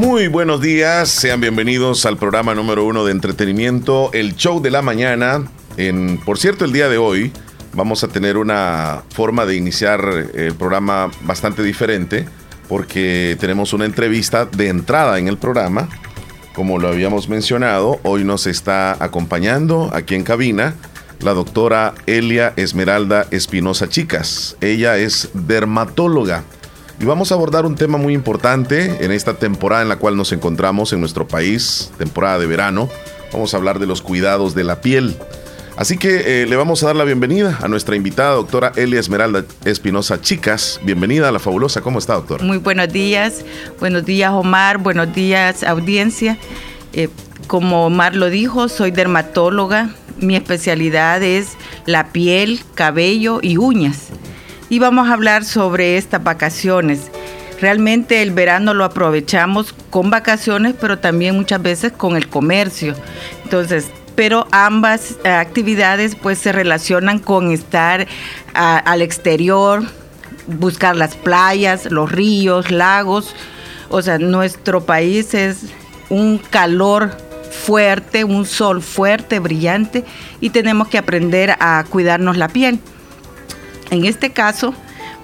Muy buenos días, sean bienvenidos al programa número uno de entretenimiento, el show de la mañana. En, por cierto, el día de hoy vamos a tener una forma de iniciar el programa bastante diferente porque tenemos una entrevista de entrada en el programa. Como lo habíamos mencionado, hoy nos está acompañando aquí en cabina la doctora Elia Esmeralda Espinosa Chicas. Ella es dermatóloga y vamos a abordar un tema muy importante en esta temporada en la cual nos encontramos en nuestro país, temporada de verano. Vamos a hablar de los cuidados de la piel. Así que eh, le vamos a dar la bienvenida a nuestra invitada, doctora Elia Esmeralda Espinosa Chicas. Bienvenida a La Fabulosa. ¿Cómo está, doctora? Muy buenos días. Buenos días, Omar. Buenos días, audiencia. Eh, como Omar lo dijo, soy dermatóloga. Mi especialidad es la piel, cabello y uñas y vamos a hablar sobre estas vacaciones. Realmente el verano lo aprovechamos con vacaciones, pero también muchas veces con el comercio. Entonces, pero ambas eh, actividades pues se relacionan con estar al exterior, buscar las playas, los ríos, lagos. O sea, nuestro país es un calor fuerte, un sol fuerte, brillante, y tenemos que aprender a cuidarnos la piel. En este caso,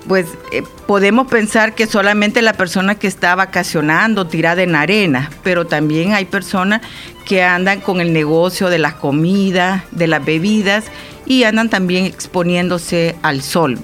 pues eh, podemos pensar que solamente la persona que está vacacionando, tirada en arena, pero también hay personas que andan con el negocio de las comidas, de las bebidas y andan también exponiéndose al sol.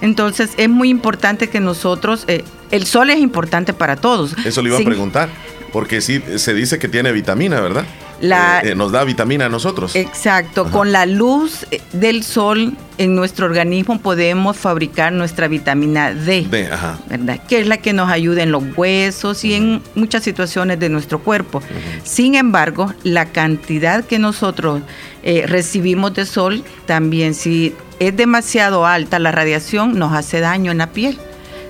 Entonces es muy importante que nosotros, eh, el sol es importante para todos. Eso le iba a preguntar, porque sí se dice que tiene vitamina, ¿verdad? La, eh, nos da vitamina a nosotros. Exacto, con la luz del sol en nuestro organismo podemos fabricar nuestra vitamina D, ¿verdad? Que es la que nos ayuda en los huesos y en muchas situaciones de nuestro cuerpo. Sin embargo, la cantidad que nosotros eh, recibimos de sol también, si es demasiado alta la radiación, nos hace daño en la piel.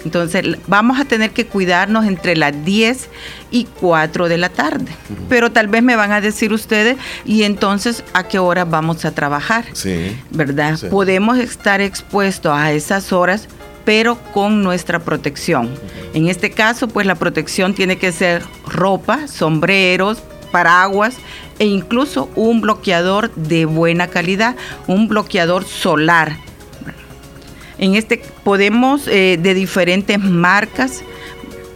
Entonces vamos a tener que cuidarnos entre las 10 y 4 de la tarde. Pero tal vez me van a decir ustedes, ¿y entonces a qué hora vamos a trabajar? Sí. ¿Verdad? Podemos estar expuestos a esas horas pero con nuestra protección. En este caso, pues la protección tiene que ser ropa, sombreros, paraguas e incluso un bloqueador de buena calidad, un bloqueador solar en este podemos eh, de diferentes marcas.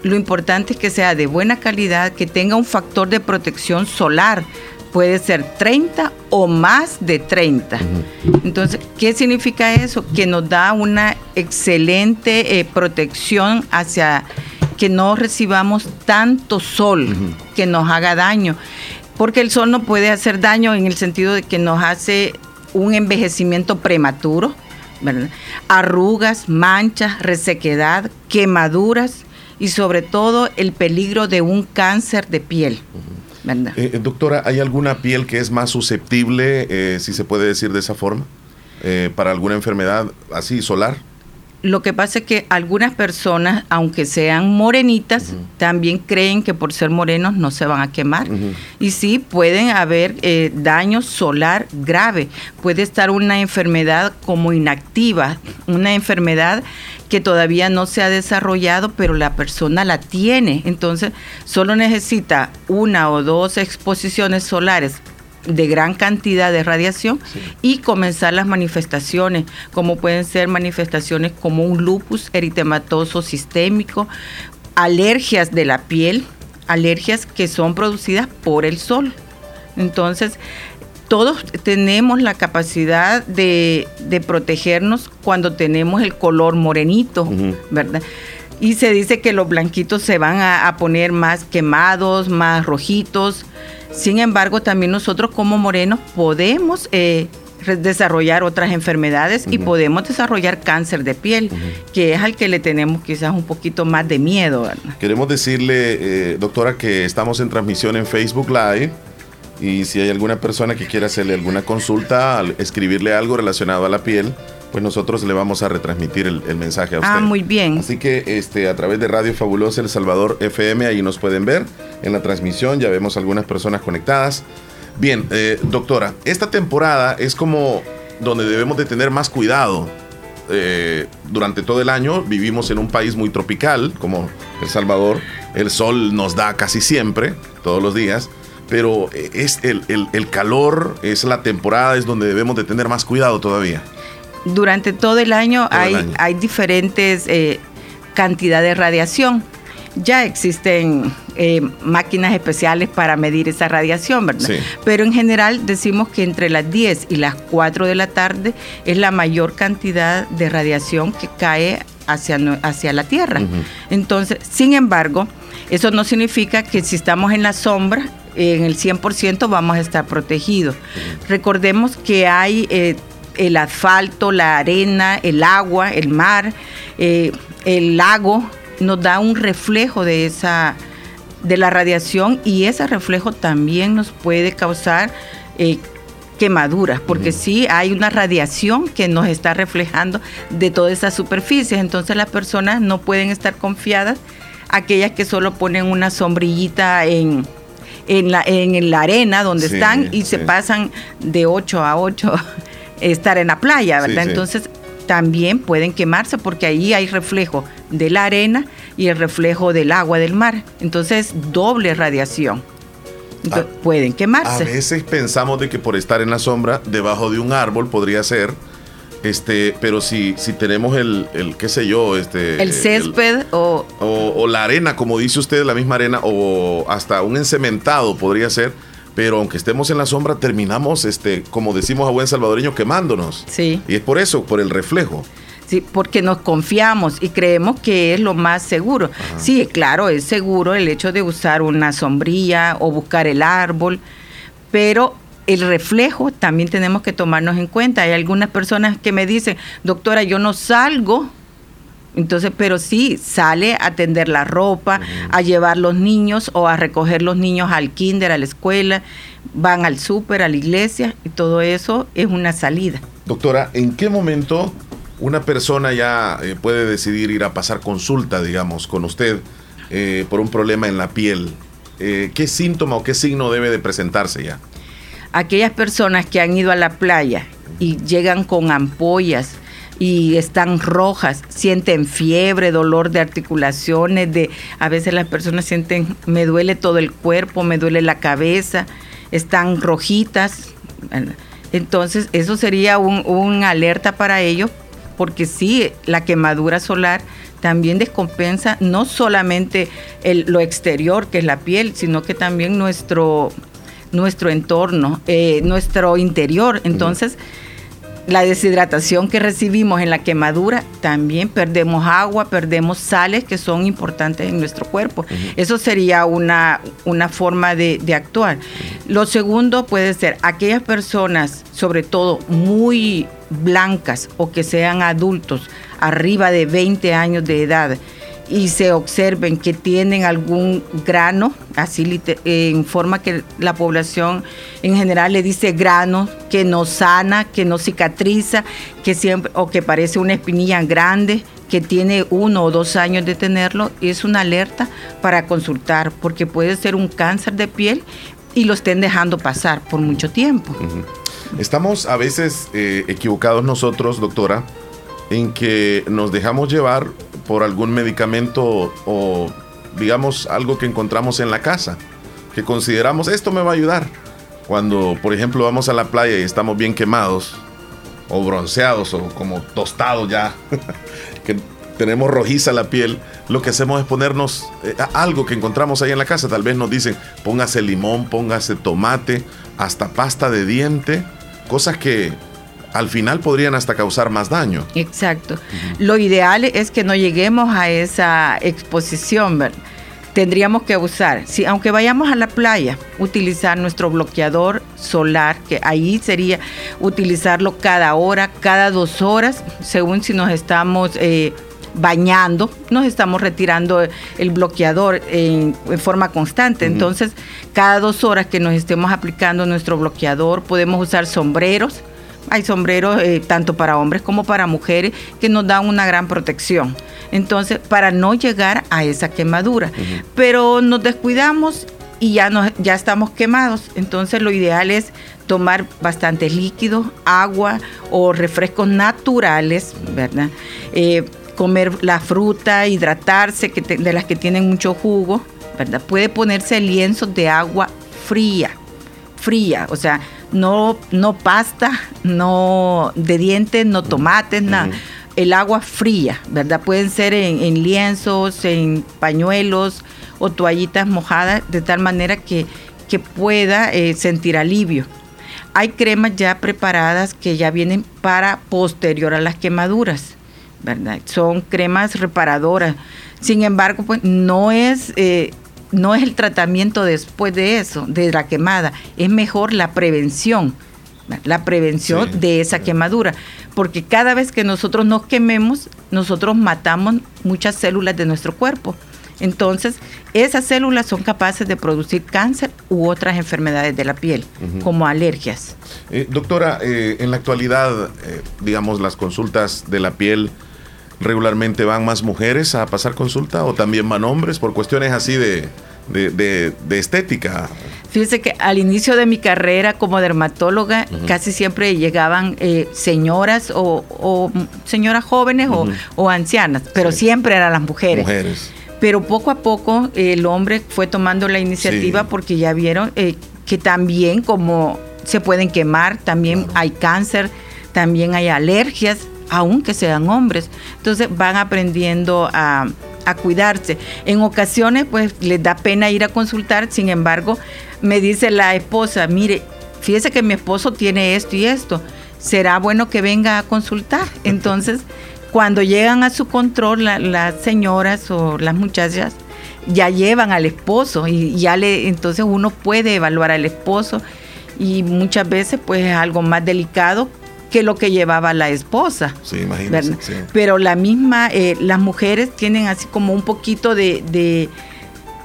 Lo importante es que sea de buena calidad, que tenga un factor de protección solar. Puede ser 30 o más de 30. Entonces, ¿qué significa eso? Que nos da una excelente eh, protección hacia que no recibamos tanto sol que nos haga daño. Porque el sol no puede hacer daño en el sentido de que nos hace un envejecimiento prematuro, arrugas, manchas, resequedad, quemaduras y sobre todo el peligro de un cáncer de piel. Eh, eh, doctora, ¿hay alguna piel que es más susceptible, eh, si se puede decir de esa forma, para alguna enfermedad así solar? Lo que pasa es que algunas personas, aunque sean morenitas, también creen que por ser morenos no se van a quemar. Y sí, pueden haber eh, daño solar grave. Puede estar una enfermedad como inactiva, una enfermedad que todavía no se ha desarrollado, pero la persona la tiene. Entonces, solo necesita una o dos exposiciones solares de gran cantidad de radiación y comenzar las manifestaciones, como pueden ser manifestaciones como un lupus eritematoso sistémico, alergias de la piel, alergias que son producidas por el sol. Entonces, todos tenemos la capacidad de, protegernos cuando tenemos el color morenito, ¿verdad? Y se dice que los blanquitos se van a poner más quemados, más rojitos, sin embargo, también nosotros como morenos podemos eh, desarrollar otras enfermedades y podemos desarrollar cáncer de piel, que es al que le tenemos quizás un poquito más de miedo. Queremos decirle, eh, doctora, que estamos en transmisión en Facebook Live. Y si hay alguna persona que quiera hacerle alguna consulta, escribirle algo relacionado a la piel, pues nosotros le vamos a retransmitir el, mensaje a ah, usted. Ah, muy bien. Así que este, a través de Radio Fabulosa El Salvador FM, ahí nos pueden ver en la transmisión, ya vemos algunas personas conectadas. Bien, eh, doctora, esta temporada es como donde debemos de tener más cuidado. Eh, durante todo el año vivimos en un país muy tropical, como El Salvador, el sol nos da casi siempre, todos los días, pero es el, el, calor, es la temporada, es donde debemos de tener más cuidado todavía. Durante todo el año, hay, hay diferentes eh, cantidades de radiación. Ya existen eh, máquinas especiales para medir esa radiación, ¿verdad? Pero en general decimos que entre las 10 y las 4 de la tarde es la mayor cantidad de radiación que cae hacia, hacia la Tierra. Entonces, sin embargo, eso no significa que si estamos en la sombra, en el 100% vamos a estar protegidos. Recordemos que hay eh, el asfalto, la arena, el agua, el mar, eh, el lago, nos da un reflejo de esa de la radiación y ese reflejo también nos puede causar eh, quemaduras, porque sí hay una radiación que nos está reflejando de todas esas superficies, entonces las personas no pueden estar confiadas, aquellas que solo ponen una sombrillita en, en la, en la arena donde están y se pasan de 8 a 8 estar en la playa, ¿verdad? Entonces también pueden quemarse porque ahí hay reflejo de la arena y el reflejo del agua del mar. Entonces doble radiación. Ah, pueden quemarse. A veces pensamos de que por estar en la sombra, debajo de un árbol podría ser este, pero si, si tenemos el, el, qué sé yo, este... El césped o, o... la arena, como dice usted, la misma arena, o hasta un encementado podría ser, pero aunque estemos en la sombra, terminamos, este, como decimos a buen salvadoreño, quemándonos. Sí. Y es por eso, por el reflejo. Sí, porque nos confiamos y creemos que es lo más seguro. Sí, claro, es seguro el hecho de usar una sombrilla o buscar el árbol, pero el reflejo también tenemos que tomarnos en cuenta. Hay algunas personas que me dicen, doctora, yo no salgo, entonces, pero sí, sale a tender la ropa, a llevar los niños o a recoger los niños al kinder, a la escuela, van al súper, a la iglesia, y todo eso es una salida. Doctora, ¿en qué momento una persona ya eh, puede decidir ir a pasar consulta, digamos, con usted eh, por un problema en la piel? Eh, ¿Qué síntoma o qué signo debe de presentarse ya? aquellas personas que han ido a la playa y llegan con ampollas y están rojas, sienten fiebre, dolor de articulaciones, de a veces las personas sienten me duele todo el cuerpo, me duele la cabeza, están rojitas. Entonces, eso sería un, alerta para ellos, porque sí, la quemadura solar también descompensa no solamente lo exterior, que es la piel, sino que también nuestro nuestro entorno, eh, nuestro interior. Entonces, la deshidratación que recibimos en la quemadura, también perdemos agua, perdemos sales que son importantes en nuestro cuerpo. Eso sería una, una forma de, de actuar. Lo segundo puede ser aquellas personas, sobre todo muy blancas o que sean adultos, arriba de 20 años de edad, y se observen que tienen algún grano, así en forma que la población en general le dice grano, que no sana, que no cicatriza, que siempre, o que parece una espinilla grande, que tiene uno o dos años de tenerlo, es una alerta para consultar, porque puede ser un cáncer de piel y lo estén dejando pasar por mucho tiempo. Estamos a veces eh, equivocados nosotros, doctora, en que nos dejamos llevar por algún medicamento o digamos algo que encontramos en la casa, que consideramos esto me va a ayudar. Cuando, por ejemplo, vamos a la playa y estamos bien quemados o bronceados o como tostados ya, que tenemos rojiza la piel, lo que hacemos es ponernos eh, algo que encontramos ahí en la casa. Tal vez nos dicen, póngase limón, póngase tomate, hasta pasta de diente, cosas que al final podrían hasta causar más daño. Exacto. Lo ideal es que no lleguemos a esa exposición, ¿verdad? Tendríamos que usar, si, aunque vayamos a la playa, utilizar nuestro bloqueador solar, que ahí sería utilizarlo cada hora, cada dos horas, según si nos estamos eh, bañando, nos estamos retirando el bloqueador en, forma constante. Entonces, cada dos horas que nos estemos aplicando nuestro bloqueador, podemos usar sombreros hay sombreros eh, tanto para hombres como para mujeres que nos dan una gran protección. Entonces, para no llegar a esa quemadura. Pero nos descuidamos y ya, nos, ya estamos quemados. Entonces, lo ideal es tomar bastante líquido, agua o refrescos naturales, ¿verdad? Eh, comer la fruta, hidratarse, que de las que tienen mucho jugo, ¿verdad? Puede ponerse lienzos de agua fría, fría, o sea, no, no pasta, no de dientes, no tomates, nada. El agua fría, ¿verdad? Pueden ser en, lienzos, en pañuelos o toallitas mojadas, de tal manera que, que pueda eh, sentir alivio. Hay cremas ya preparadas que ya vienen para posterior a las quemaduras, ¿verdad? Son cremas reparadoras. Sin embargo, pues no es eh, no es el tratamiento después de eso, de la quemada, es mejor la prevención, la prevención de esa quemadura, porque cada vez que nosotros nos quememos, nosotros matamos muchas células de nuestro cuerpo. Entonces, esas células son capaces de producir cáncer u otras enfermedades de la piel, como alergias. Eh, doctora, eh, en la actualidad, eh, digamos, las consultas de la piel regularmente van más mujeres a pasar consulta o también van hombres por cuestiones así de, de, estética? Fíjese que al inicio de mi carrera como dermatóloga casi siempre llegaban eh, señoras o, señoras jóvenes o, ancianas, pero siempre eran las mujeres. mujeres. Pero poco a poco el hombre fue tomando la iniciativa porque ya vieron eh, que también como se pueden quemar, también hay cáncer, también hay alergias, aunque sean hombres. Entonces van aprendiendo a, cuidarse. En ocasiones, pues les da pena ir a consultar, sin embargo, me dice la esposa, mire, fíjese que mi esposo tiene esto y esto, será bueno que venga a consultar. Entonces, cuando llegan a su control las señoras o las muchachas, ya llevan al esposo y ya le, entonces uno puede evaluar al esposo y muchas veces pues es algo más delicado que lo que llevaba la esposa. Sí, imagínese. Pero la misma, eh, las mujeres tienen así como un poquito de,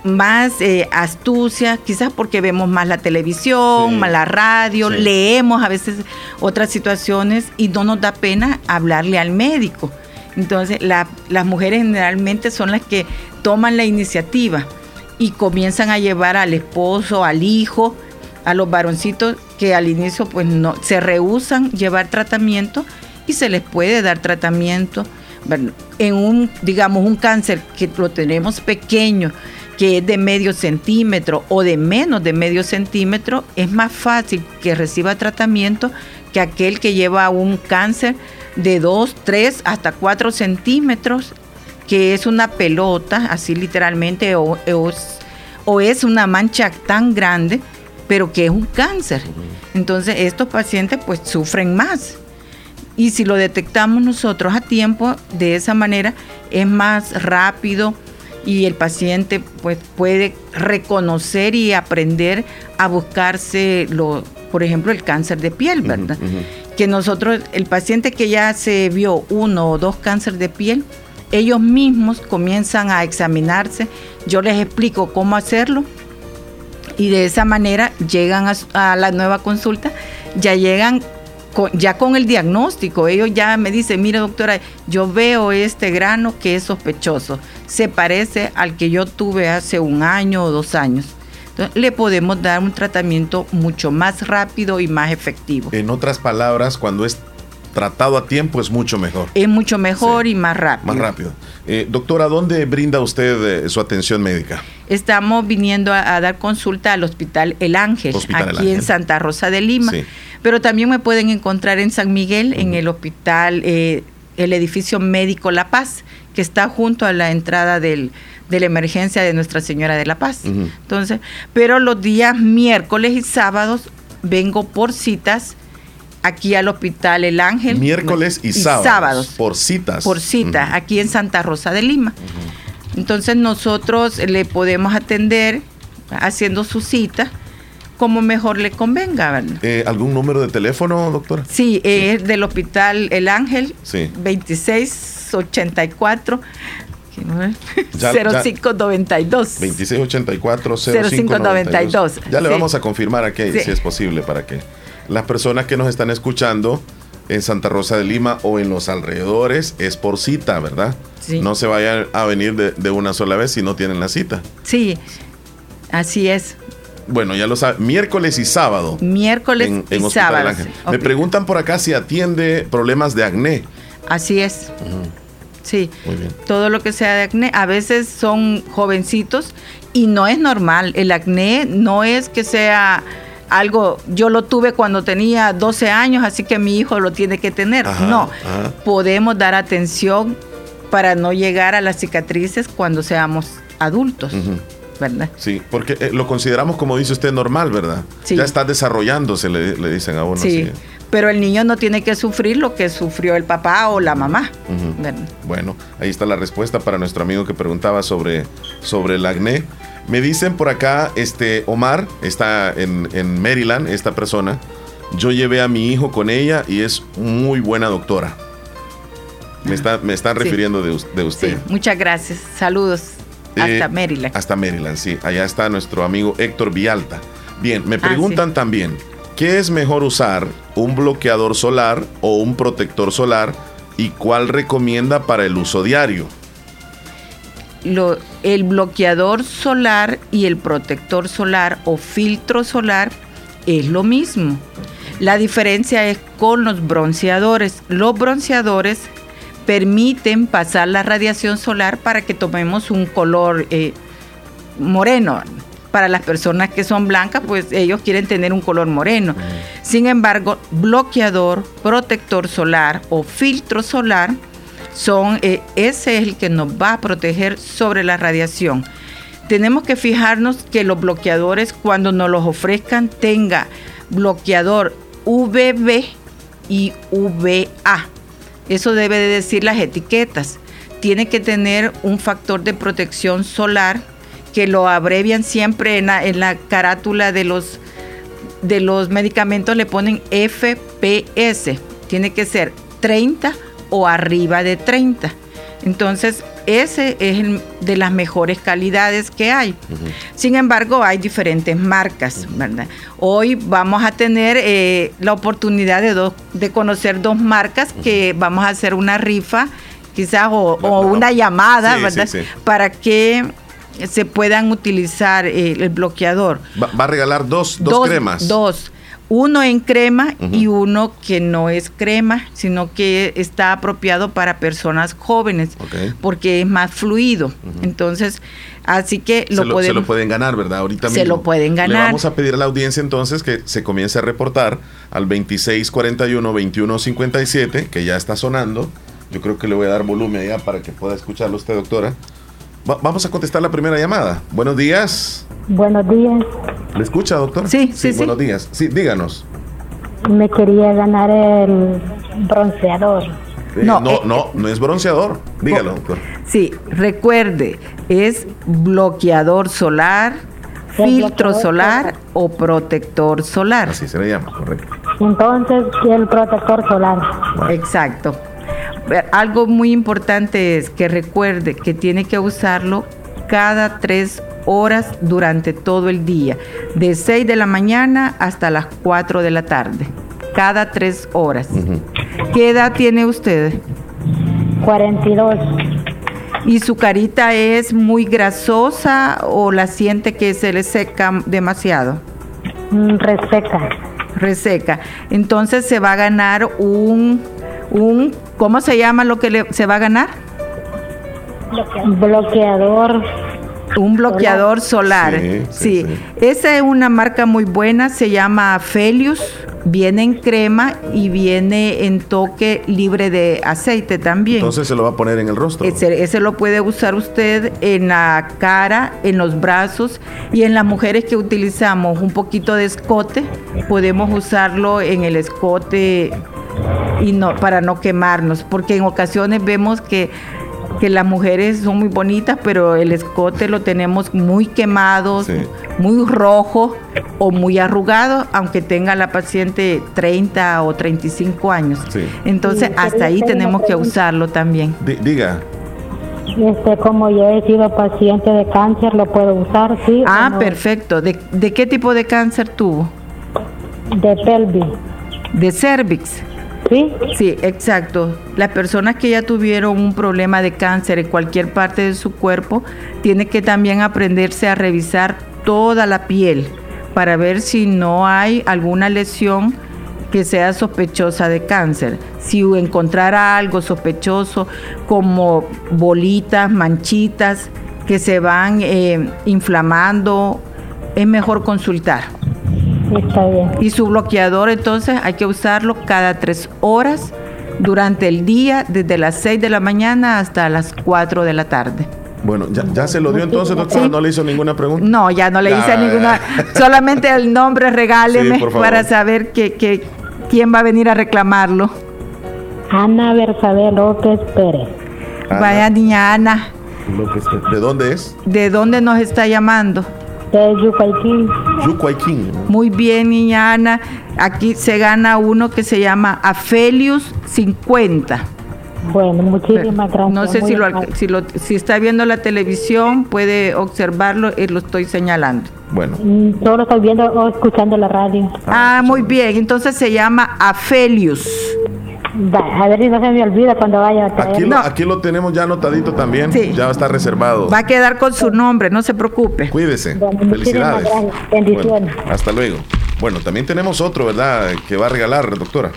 más eh, astucia, quizás porque vemos más la televisión, más la radio, leemos a veces otras situaciones y no nos da pena hablarle al médico. Entonces, las mujeres generalmente son las que toman la iniciativa y comienzan a llevar al esposo, al hijo, a los varoncitos que al inicio pues no se rehusan llevar tratamiento y se les puede dar tratamiento en un digamos un cáncer que lo tenemos pequeño que es de medio centímetro o de menos de medio centímetro es más fácil que reciba tratamiento que aquel que lleva un cáncer de 2, 3 hasta 4 centímetros que es una pelota así literalmente o, o es una mancha tan grande pero que es un cáncer. Entonces estos pacientes pues sufren más. Y si lo detectamos nosotros a tiempo, de esa manera es más rápido y el paciente pues puede reconocer y aprender a buscarse lo, por ejemplo, el cáncer de piel, ¿verdad? Que nosotros, el paciente que ya se vio uno o dos cánceres de piel, ellos mismos comienzan a examinarse. Yo les explico cómo hacerlo y de esa manera llegan a, la nueva consulta, ya llegan con, ya con el diagnóstico. Ellos ya me dicen, mire doctora, yo veo este grano que es sospechoso, se parece al que yo tuve hace un año o dos años. Entonces, le podemos dar un tratamiento mucho más rápido y más efectivo. En otras palabras, cuando es tratado a tiempo es mucho mejor. Es mucho mejor y más rápido. Más rápido. Eh, doctora, ¿dónde brinda usted eh, su atención médica? Estamos viniendo a, dar consulta al Hospital El Ángel, aquí en Santa Rosa de Lima. Pero también me pueden encontrar en San Miguel, en el hospital, eh, el edificio médico La Paz, que está junto a la entrada del, de la emergencia de Nuestra Señora de la Paz. Entonces, pero los días miércoles y sábados vengo por citas aquí al Hospital El Ángel. Miércoles y, sábados, Por citas. Por cita, aquí en Santa Rosa de Lima. Entonces nosotros le podemos atender haciendo su cita como mejor le convenga. Eh, ¿Algún número de teléfono, doctora? Sí, es del Hospital El Ángel, sí. 2684. 0592 2684 0592 Ya le vamos a confirmar aquí si es posible para que las personas que nos están escuchando en Santa Rosa de Lima o en los alrededores es por cita, ¿verdad? Sí. No se vayan a venir de, una sola vez si no tienen la cita. Sí, así es. Bueno, ya lo saben, miércoles y sábado. Miércoles y sábado. Me preguntan por acá si atiende problemas de acné. Así es. Sí, Muy bien. todo lo que sea de acné. A veces son jovencitos y no es normal. El acné no es que sea algo, yo lo tuve cuando tenía 12 años, así que mi hijo lo tiene que tener. no, podemos dar atención para no llegar a las cicatrices cuando seamos adultos. ¿verdad? Sí, porque eh, lo consideramos, como dice usted, normal, ¿verdad? Ya está desarrollándose, le, dicen a uno. Sí, pero el niño no tiene que sufrir lo que sufrió el papá o la mamá. Bueno, ahí está la respuesta para nuestro amigo que preguntaba sobre, sobre el acné. Me dicen por acá, este Omar, está en, en Maryland, esta persona. Yo llevé a mi hijo con ella y es muy buena doctora. Me, está, me están refiriendo de, usted. muchas gracias. Saludos. Hasta eh, Maryland. Hasta Maryland, sí. Allá está nuestro amigo Héctor Vialta. Bien, me ah, preguntan también, ¿qué es mejor usar? ¿Un bloqueador solar o un protector solar? ¿Y cuál recomienda para el uso diario? El bloqueador solar y el protector solar o filtro solar es lo mismo. La diferencia es con los bronceadores. Los bronceadores permiten pasar la radiación solar para que tomemos un color eh, moreno. Para las personas que son blancas, pues ellos quieren tener un color moreno. Sin embargo, bloqueador, protector solar o filtro solar son, eh, ese es el que nos va a proteger sobre la radiación. Tenemos que fijarnos que los bloqueadores cuando nos los ofrezcan tenga bloqueador UVB y VA. Eso debe de decir las etiquetas. Tiene que tener un factor de protección solar que lo abrevian siempre en la, en la carátula de los, de los medicamentos, le ponen FPS. Tiene que ser 30 o arriba de 30. Entonces, ese es de las mejores calidades que hay. Sin embargo, hay diferentes marcas, ¿verdad? Hoy vamos a tener eh, la oportunidad de, de conocer dos marcas que vamos a hacer una rifa, quizás, o, una llamada, ¿verdad? Para que se puedan utilizar eh, el bloqueador. Va, a regalar dos, dos cremas. Dos uno en crema y uno que no es crema, sino que está apropiado para personas jóvenes, porque es más fluido. Entonces, así que lo, se lo, pueden ganar, ¿verdad? Ahorita se lo pueden ganar. Le vamos a pedir a la audiencia entonces que se comience a reportar al 2641-2157, que ya está sonando. Yo creo que le voy a dar volumen allá para que pueda escucharlo usted, doctora vamos a contestar la primera llamada. Buenos días. Buenos días. ¿Le escucha, doctor? Sí, sí, sí. Buenos días. Sí, díganos. Me quería ganar el bronceador. no, no, eh, no, no es bronceador. Dígalo, doctor. Sí, recuerde, es bloqueador solar, filtro solar o protector solar. Así se le llama, correcto. Entonces, el protector solar. Exacto algo muy importante es que recuerde que tiene que usarlo cada tres horas durante todo el día, de 6 de la mañana hasta las 4 de la tarde, cada tres horas. ¿Qué edad tiene usted? 42. ¿Y su carita es muy grasosa o la siente que se le seca demasiado? Mm, reseca. Reseca. Entonces se va a ganar un un, ¿cómo se llama lo que se va a ganar? Bloqueador. Un bloqueador solar. Sí, Esa es una marca muy buena, se llama Felius. Viene en crema y viene en toque libre de aceite también. Entonces se lo va a poner en el rostro. Ese, ese, lo puede usar usted en la cara, en los brazos y en las mujeres que utilizamos un poquito de escote, podemos usarlo en el escote y no para no quemarnos, porque en ocasiones vemos que que las mujeres son muy bonitas, pero el escote lo tenemos muy quemado, muy rojo o muy arrugado, aunque tenga la paciente 30 o 35 años. Entonces, hasta ahí tenemos que usarlo también. diga. Este, como yo he sido paciente de cáncer, lo puedo usar, sí. Ah, perfecto. ¿De, ¿De, qué tipo de cáncer tuvo? De pelvis. De cervix. Sí. Sí, exacto. Las personas que ya tuvieron un problema de cáncer en cualquier parte de su cuerpo, tiene que también aprenderse a revisar toda la piel para ver si no hay alguna lesión que sea sospechosa de cáncer. Si encontrara algo sospechoso como bolitas, manchitas que se van eh, inflamando, es mejor consultar. Está bien. Y su bloqueador entonces hay que usarlo cada tres horas durante el día, desde las 6 de la mañana hasta las 4 de la tarde. Bueno, ya, se lo dio entonces, doctor. ¿No le hizo ninguna pregunta? No, ya no le hice ninguna. Solamente el nombre regáleme para saber que, quién va a venir a reclamarlo. Ana Bersabel López Pérez. Vaya niña Ana. ¿De dónde es? ¿De dónde nos está llamando? De Yucuayquín. Yucuayquín. Muy bien, niña Ana. Aquí se gana uno que se llama Afelius 50. Bueno, muchísimas gracias. No sé si lo, si está viendo la televisión, puede observarlo, y lo estoy señalando. Bueno. Mm, solo estoy viendo o escuchando la radio. Ah, muy bien. Entonces se llama Afelius. A ver si no se me olvida cuando vaya a traer. Aquí lo, aquí lo tenemos ya anotadito también. Sí. Ya está reservado. Va a quedar con su nombre, no se preocupe. Cuídese. Felicidades. Bendiciones. hasta luego. Bueno, también tenemos otro, ¿verdad? Que va a regalar, doctora.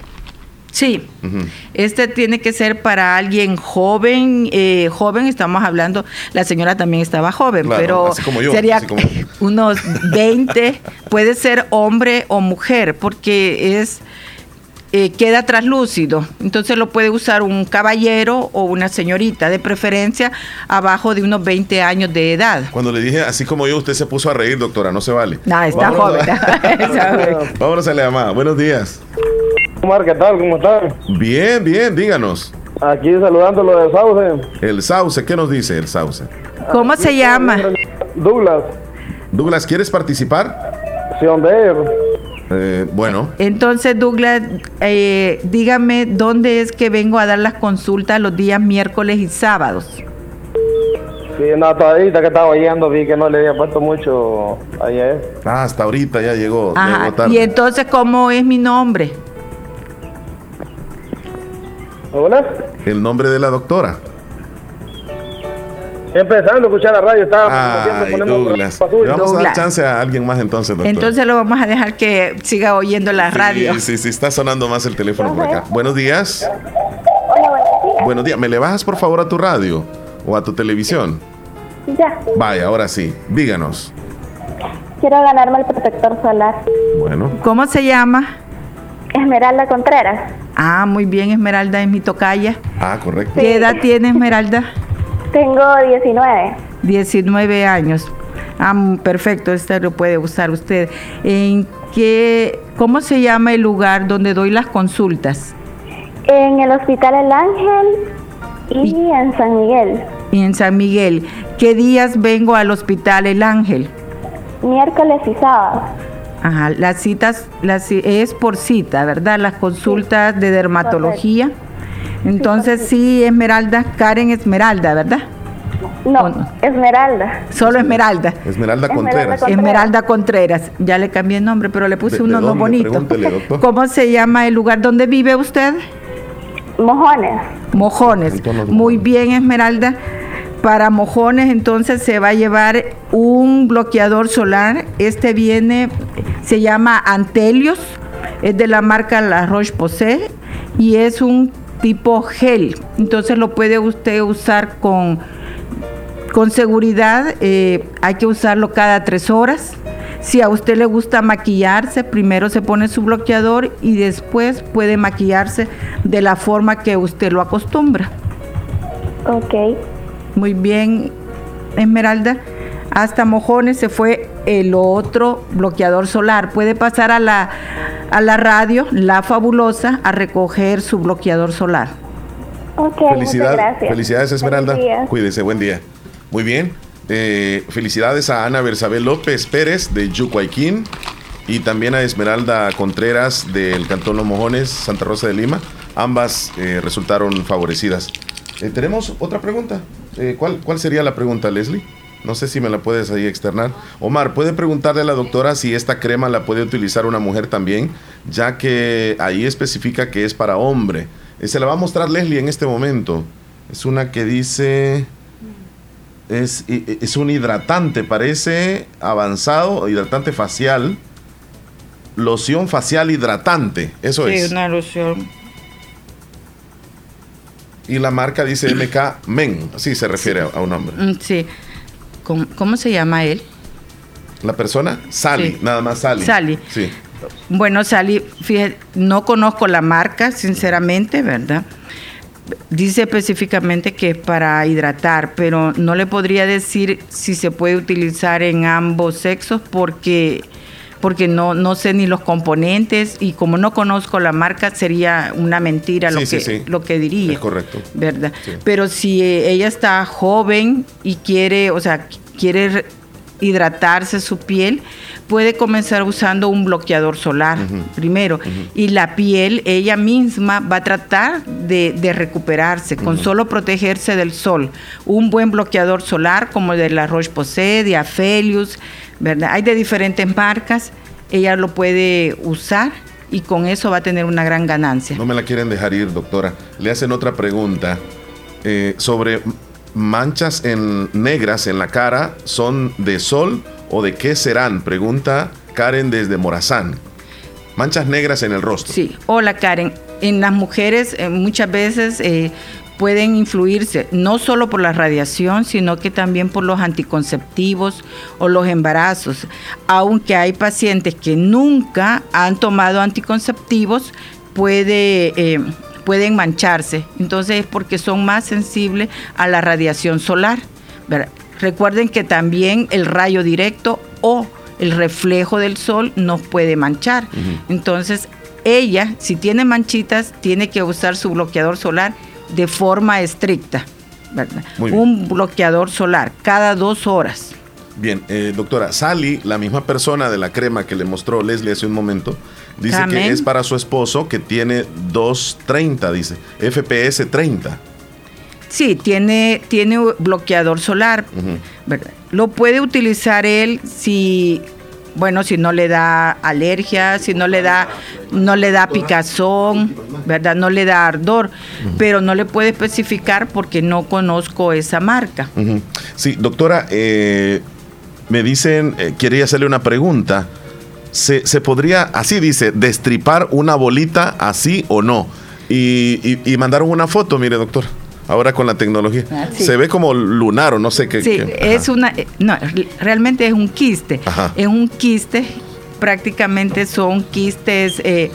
Sí, este tiene que ser para alguien joven, eh, joven, estamos hablando, la señora también estaba joven, pero sería unos 20, puede ser hombre o mujer, porque es... Eh, queda traslúcido. Entonces lo puede usar un caballero o una señorita, de preferencia abajo de unos 20 años de edad. Cuando le dije así como yo, usted se puso a reír, doctora, no se vale. No, está joven. Vámonos a la llamada. Buenos días. Omar, ¿qué tal? ¿Cómo estás? Bien, bien, díganos. Aquí saludándolo de Sauce. El Sauce, ¿qué nos dice el Sauce? ¿Cómo se llama? Douglas. Douglas, ¿quieres participar? Sí, hombre. Eh, bueno. Entonces, Douglas, eh, dígame dónde es que vengo a dar las consultas los días miércoles y sábados. Sí, no, hasta ahorita que estaba oyendo vi que no le había puesto mucho ayer. Ah, hasta ahorita ya llegó. Ajá. Y entonces, ¿cómo es mi nombre? ¿Hola? El nombre de la doctora. Empezando a escuchar la radio, estaba Douglas. Le vamos a dar chance a alguien más entonces, doctor. Entonces lo vamos a dejar que siga oyendo la radio. Sí, sí, está sonando más el teléfono por acá. Buenos días. Hola, buenos días. Buenos días. ¿Me le bajas por favor a tu radio o a tu televisión? Ya. Vaya, ahora sí. Díganos. Quiero ganarme el protector solar. Bueno. ¿Cómo se llama? Esmeralda Contreras. Ah, muy bien, Esmeralda es mi tocaya. Ah, correcto. ¿Qué edad tiene Esmeralda? Tengo 19. 19 años. Ah, perfecto, este lo puede usar usted. ¿En qué, cómo se llama el lugar donde doy las consultas? En el Hospital El Ángel y, en San Miguel. Y en San Miguel. ¿Qué días vengo al Hospital El Ángel? Miércoles y sábado. Ajá, las citas las, es por cita, ¿verdad? Las consultas de dermatología. Entonces sí, Esmeralda, Karen Esmeralda, ¿verdad? No, Esmeralda. Solo Esmeralda. Esmeralda Contreras. Esmeralda Contreras. Ya le cambié el nombre, pero le puse uno no bonito. ¿Cómo se llama el lugar donde vive usted? Mojones. Mojones. Muy bien, Esmeralda. Para mojones entonces se va a llevar un bloqueador solar. Este viene, se llama Antelios, es de la marca La Roche-Posay y es un tipo gel. Entonces lo puede usted usar con, con seguridad. Eh, hay que usarlo cada tres horas. Si a usted le gusta maquillarse, primero se pone su bloqueador y después puede maquillarse de la forma que usted lo acostumbra. Ok. Muy bien, Esmeralda. Hasta Mojones se fue el otro bloqueador solar. Puede pasar a la, a la radio, La Fabulosa, a recoger su bloqueador solar. Ok, Felicidad, gracias. Felicidades, Esmeralda. Cuídese, buen día. Muy bien. Eh, felicidades a Ana Bersabel López Pérez de Yucuayquín y también a Esmeralda Contreras del Cantón Los Mojones, Santa Rosa de Lima. Ambas eh, resultaron favorecidas. Eh, tenemos otra pregunta. Eh, ¿cuál, ¿Cuál sería la pregunta, Leslie? No sé si me la puedes ahí externar. Omar, ¿puede preguntarle a la doctora si esta crema la puede utilizar una mujer también? Ya que ahí especifica que es para hombre. Eh, se la va a mostrar Leslie en este momento. Es una que dice... Es, es un hidratante, parece avanzado, hidratante facial. loción facial hidratante. Eso es. Sí, una loción. Y la marca dice MK Men, así se refiere a, un hombre. Mm, sí. ¿Cómo, se llama él? La persona, Sally, nada más Sally. Sally. Sí. Bueno, Sally, fíjate, no conozco la marca, sinceramente, ¿verdad? Dice específicamente que es para hidratar, pero no le podría decir si se puede utilizar en ambos sexos porque porque no, no sé ni los componentes y como no conozco la marca sería una mentira lo, que, lo que diría. Es correcto. ¿Verdad? Pero si ella está joven y quiere, o sea, quiere hidratarse su piel, puede comenzar usando un bloqueador solar primero. Y la piel, ella misma va a tratar de, recuperarse con solo protegerse del sol. Un buen bloqueador solar como el de la Roche-Posay, de Aphelios, ¿verdad? Hay de diferentes marcas. Ella lo puede usar y con eso va a tener una gran ganancia. No me la quieren dejar ir, doctora. Le hacen otra pregunta eh, sobre manchas en, negras en la cara son de sol o de qué serán? Pregunta Karen desde Morazán. Manchas negras en el rostro. Sí, hola Karen. En las mujeres eh, muchas veces eh, pueden influirse no solo por la radiación, sino que también por los anticonceptivos o los embarazos. Aunque hay pacientes que nunca han tomado anticonceptivos, puede eh, pueden mancharse. Entonces es porque son más sensibles a la radiación solar. Recuerden que también el rayo directo o el reflejo del sol nos puede manchar. Entonces ella, si tiene manchitas, tiene que usar su bloqueador solar de forma estricta. Un bloqueador solar cada dos horas. Bien, eh, doctora, Sally, la misma persona de la crema que le mostró Leslie hace un momento, Dice que es para su esposo que tiene 230, dice, FPS 30. Sí, tiene, tiene bloqueador solar. Lo puede utilizar él si, bueno, si no le da alergia, si no le da, no le da picazón, ¿verdad? No le da ardor, pero no le puede especificar porque no conozco esa marca. Sí, doctora, eh, me dicen, eh, quería hacerle una pregunta se, podría, así dice, destripar una bolita así o no. Y, y, mandaron una foto, mire doctor, ahora con la tecnología. Ah, se ve como lunar o no sé qué. Sí, es una, eh, no, realmente es un quiste. Es un quiste, prácticamente son quistes eh,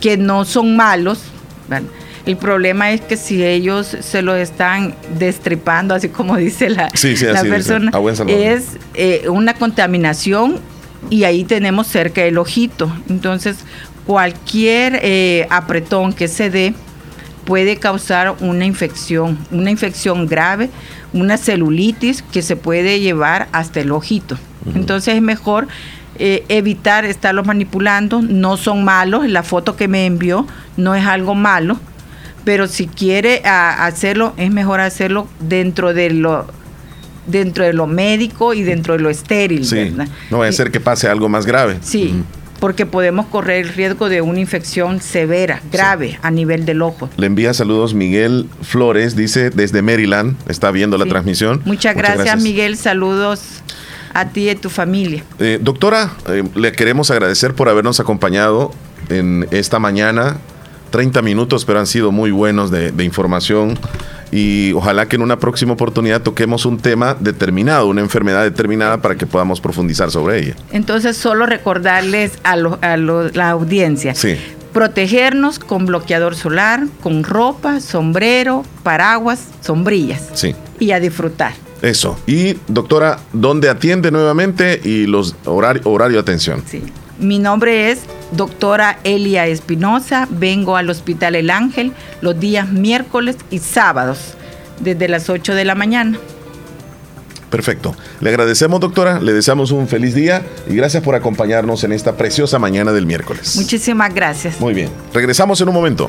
que no son malos. El problema es que si ellos se lo están destripando, así como dice la, la persona, es eh, una contaminación y ahí tenemos cerca el ojito. Entonces, cualquier eh, apretón que se dé puede causar una infección, una infección grave, una celulitis que se puede llevar hasta el ojito. Entonces es mejor eh, evitar estarlos manipulando, no son malos, la foto que me envió no es algo malo, pero si quiere hacerlo, es mejor hacerlo dentro de lo dentro de lo médico y dentro de lo estéril. Sí, no va a ser que pase algo más grave. Sí, porque podemos correr el riesgo de una infección severa, grave, a nivel del ojo. Le envía saludos Miguel Flores, dice desde Maryland, está viendo la transmisión. Muchas gracias, Miguel, saludos a ti y a tu familia. Eh, doctora, eh, le queremos agradecer por habernos acompañado en esta mañana. 30 minutos, pero han sido muy buenos de, de información y ojalá que en una próxima oportunidad toquemos un tema determinado, una enfermedad determinada para que podamos profundizar sobre ella. Entonces, solo recordarles a, la audiencia. Protegernos con bloqueador solar, con ropa, sombrero, paraguas, sombrillas. Sí. Y a disfrutar. Eso. Y doctora, ¿dónde atiende nuevamente y los horarios horario de atención? Sí. Mi nombre es doctora Elia Espinosa. Vengo al Hospital El Ángel los días miércoles y sábados, desde las 8 de la mañana. Perfecto. Le agradecemos, doctora. Le deseamos un feliz día y gracias por acompañarnos en esta preciosa mañana del miércoles. Muchísimas gracias. Muy bien. Regresamos en un momento.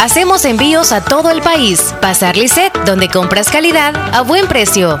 Hacemos envíos a todo el país. Pasar Lisset, donde compras calidad a buen precio.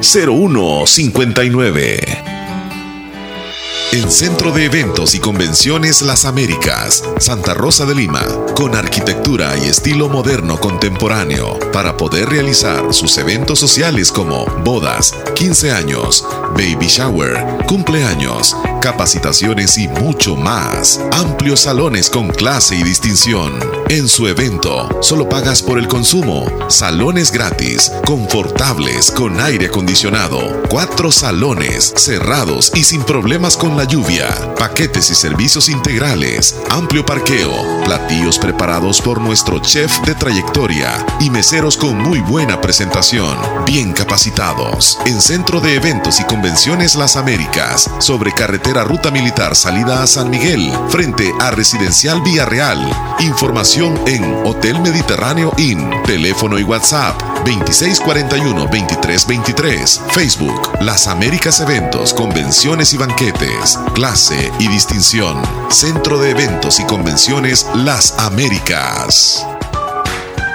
0159. En Centro de Eventos y Convenciones Las Américas, Santa Rosa de Lima, con arquitectura y estilo moderno contemporáneo, para poder realizar sus eventos sociales como bodas, 15 años, baby shower, cumpleaños, capacitaciones y mucho más. Amplios salones con clase y distinción. En su evento, solo pagas por el consumo. Salones gratis, confortables, con aire acondicionado. Cuatro salones, cerrados y sin problemas con la lluvia. Paquetes y servicios integrales. Amplio parqueo. Platillos preparados por nuestro chef de trayectoria. Y meseros con muy buena presentación. Bien capacitados. En Centro de Eventos y Convenciones Las Américas. Sobre carretera Ruta Militar salida a San Miguel. Frente a Residencial Villarreal. Información en Hotel Mediterráneo Inn. Teléfono y WhatsApp 2641-2323. Facebook Las Américas Eventos, Convenciones y Banquetes. Clase y distinción. Centro de Eventos y Convenciones Las Américas.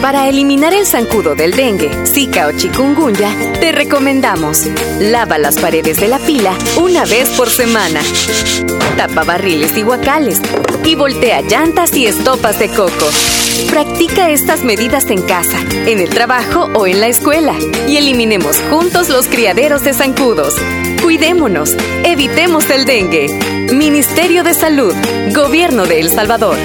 Para eliminar el zancudo del dengue, zika o chikungunya, te recomendamos lava las paredes de la pila una vez por semana. Tapa barriles y guacales y voltea llantas y estopas de coco. Practica estas medidas en casa, en el trabajo o en la escuela y eliminemos juntos los criaderos de zancudos. Cuidémonos, evitemos el dengue. Ministerio de Salud, Gobierno de El Salvador.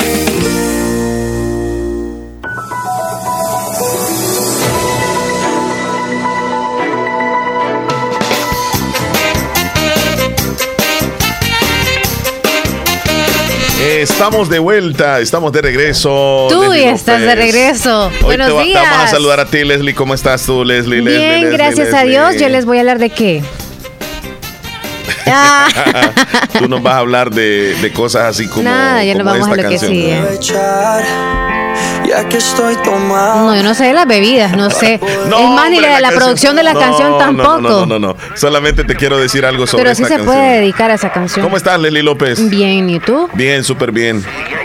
Estamos de vuelta, estamos de regreso. Tú ya estás de regreso. Buenos días. vamos a saludar a ti, Leslie. ¿Cómo estás tú, Leslie? Bien, gracias a Dios. Yo les voy a hablar de qué. Ah. tú nos vas a hablar de, cosas así como. Nada, ya nos vamos a lo que sigue ya que estoy tomado. No, yo no sé de las bebidas, no sé. no, es más, ni la, la, producción de la canción tampoco. No, no, no, Solamente te quiero decir algo sobre Pero sí se puede dedicar a esa canción. ¿Cómo estás, Leli López? Bien, ¿y tú? Bien, súper bien.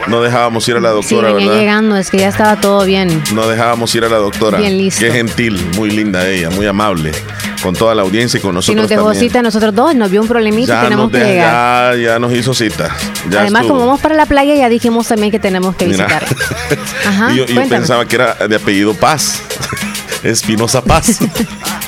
No dejábamos ir a la doctora, sí, venía llegando, es que ya estaba todo bien. No dejábamos ir a la doctora. Bien listo. Qué gentil, muy linda ella, muy amable. Con toda la audiencia y con nosotros. Y nos dejó cita a nosotros dos, nos vio un problemita y tenemos que llegar. Ya, ya nos hizo cita. Además, como vamos para la playa, ya dijimos también que tenemos que visitar. Ajá, yo, yo pensaba que era de apellido Paz. Espinosa Paz.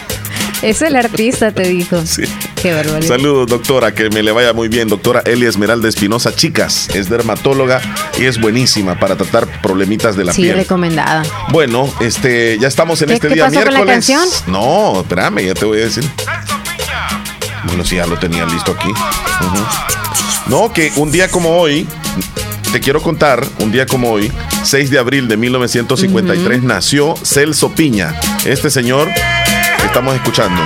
Es el artista, te dijo. Sí. Qué barbaridad. Saludos, doctora, que me le vaya muy bien. Doctora Elia Esmeralda Espinosa, chicas, es dermatóloga y es buenísima para tratar problemitas de la piel. Sí, recomendada. Bueno, este, ya estamos en este ¿qué día pasó miércoles. Con la canción? No, espérame, ya te voy a decir. Bueno, sí, ya lo tenía listo aquí. No, que un día como hoy, te quiero contar, un día como hoy, 6 de abril de 1953, nació Celso Piña. Este señor estamos escuchando.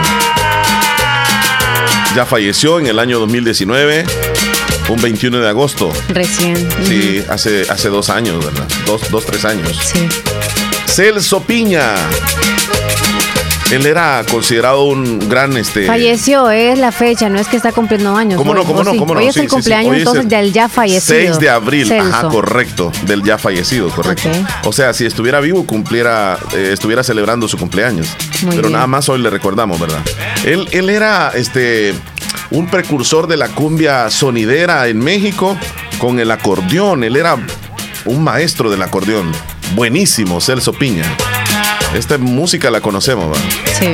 Ya falleció en el año 2019, un 21 de agosto. Recién. Sí, hace, hace dos años, ¿verdad? Dos, dos, tres años. Sí. Celso Piña. Él era considerado un gran este. Falleció, es la fecha, no es que está cumpliendo años. ¿Cómo no? ¿Cómo no? ¿Cómo no? Hoy es el cumpleaños entonces del ya fallecido. 6 de abril, ajá, correcto, del ya fallecido, correcto. O sea, si estuviera vivo, cumpliera, eh, estuviera celebrando su cumpleaños. Muy Pero bien. nada más hoy le recordamos, ¿verdad? Él, él era este un precursor de la cumbia sonidera en México con el acordeón. Él era un maestro del acordeón. Buenísimo, Celso Piña. Esta música la conocemos, ¿verdad? Sí.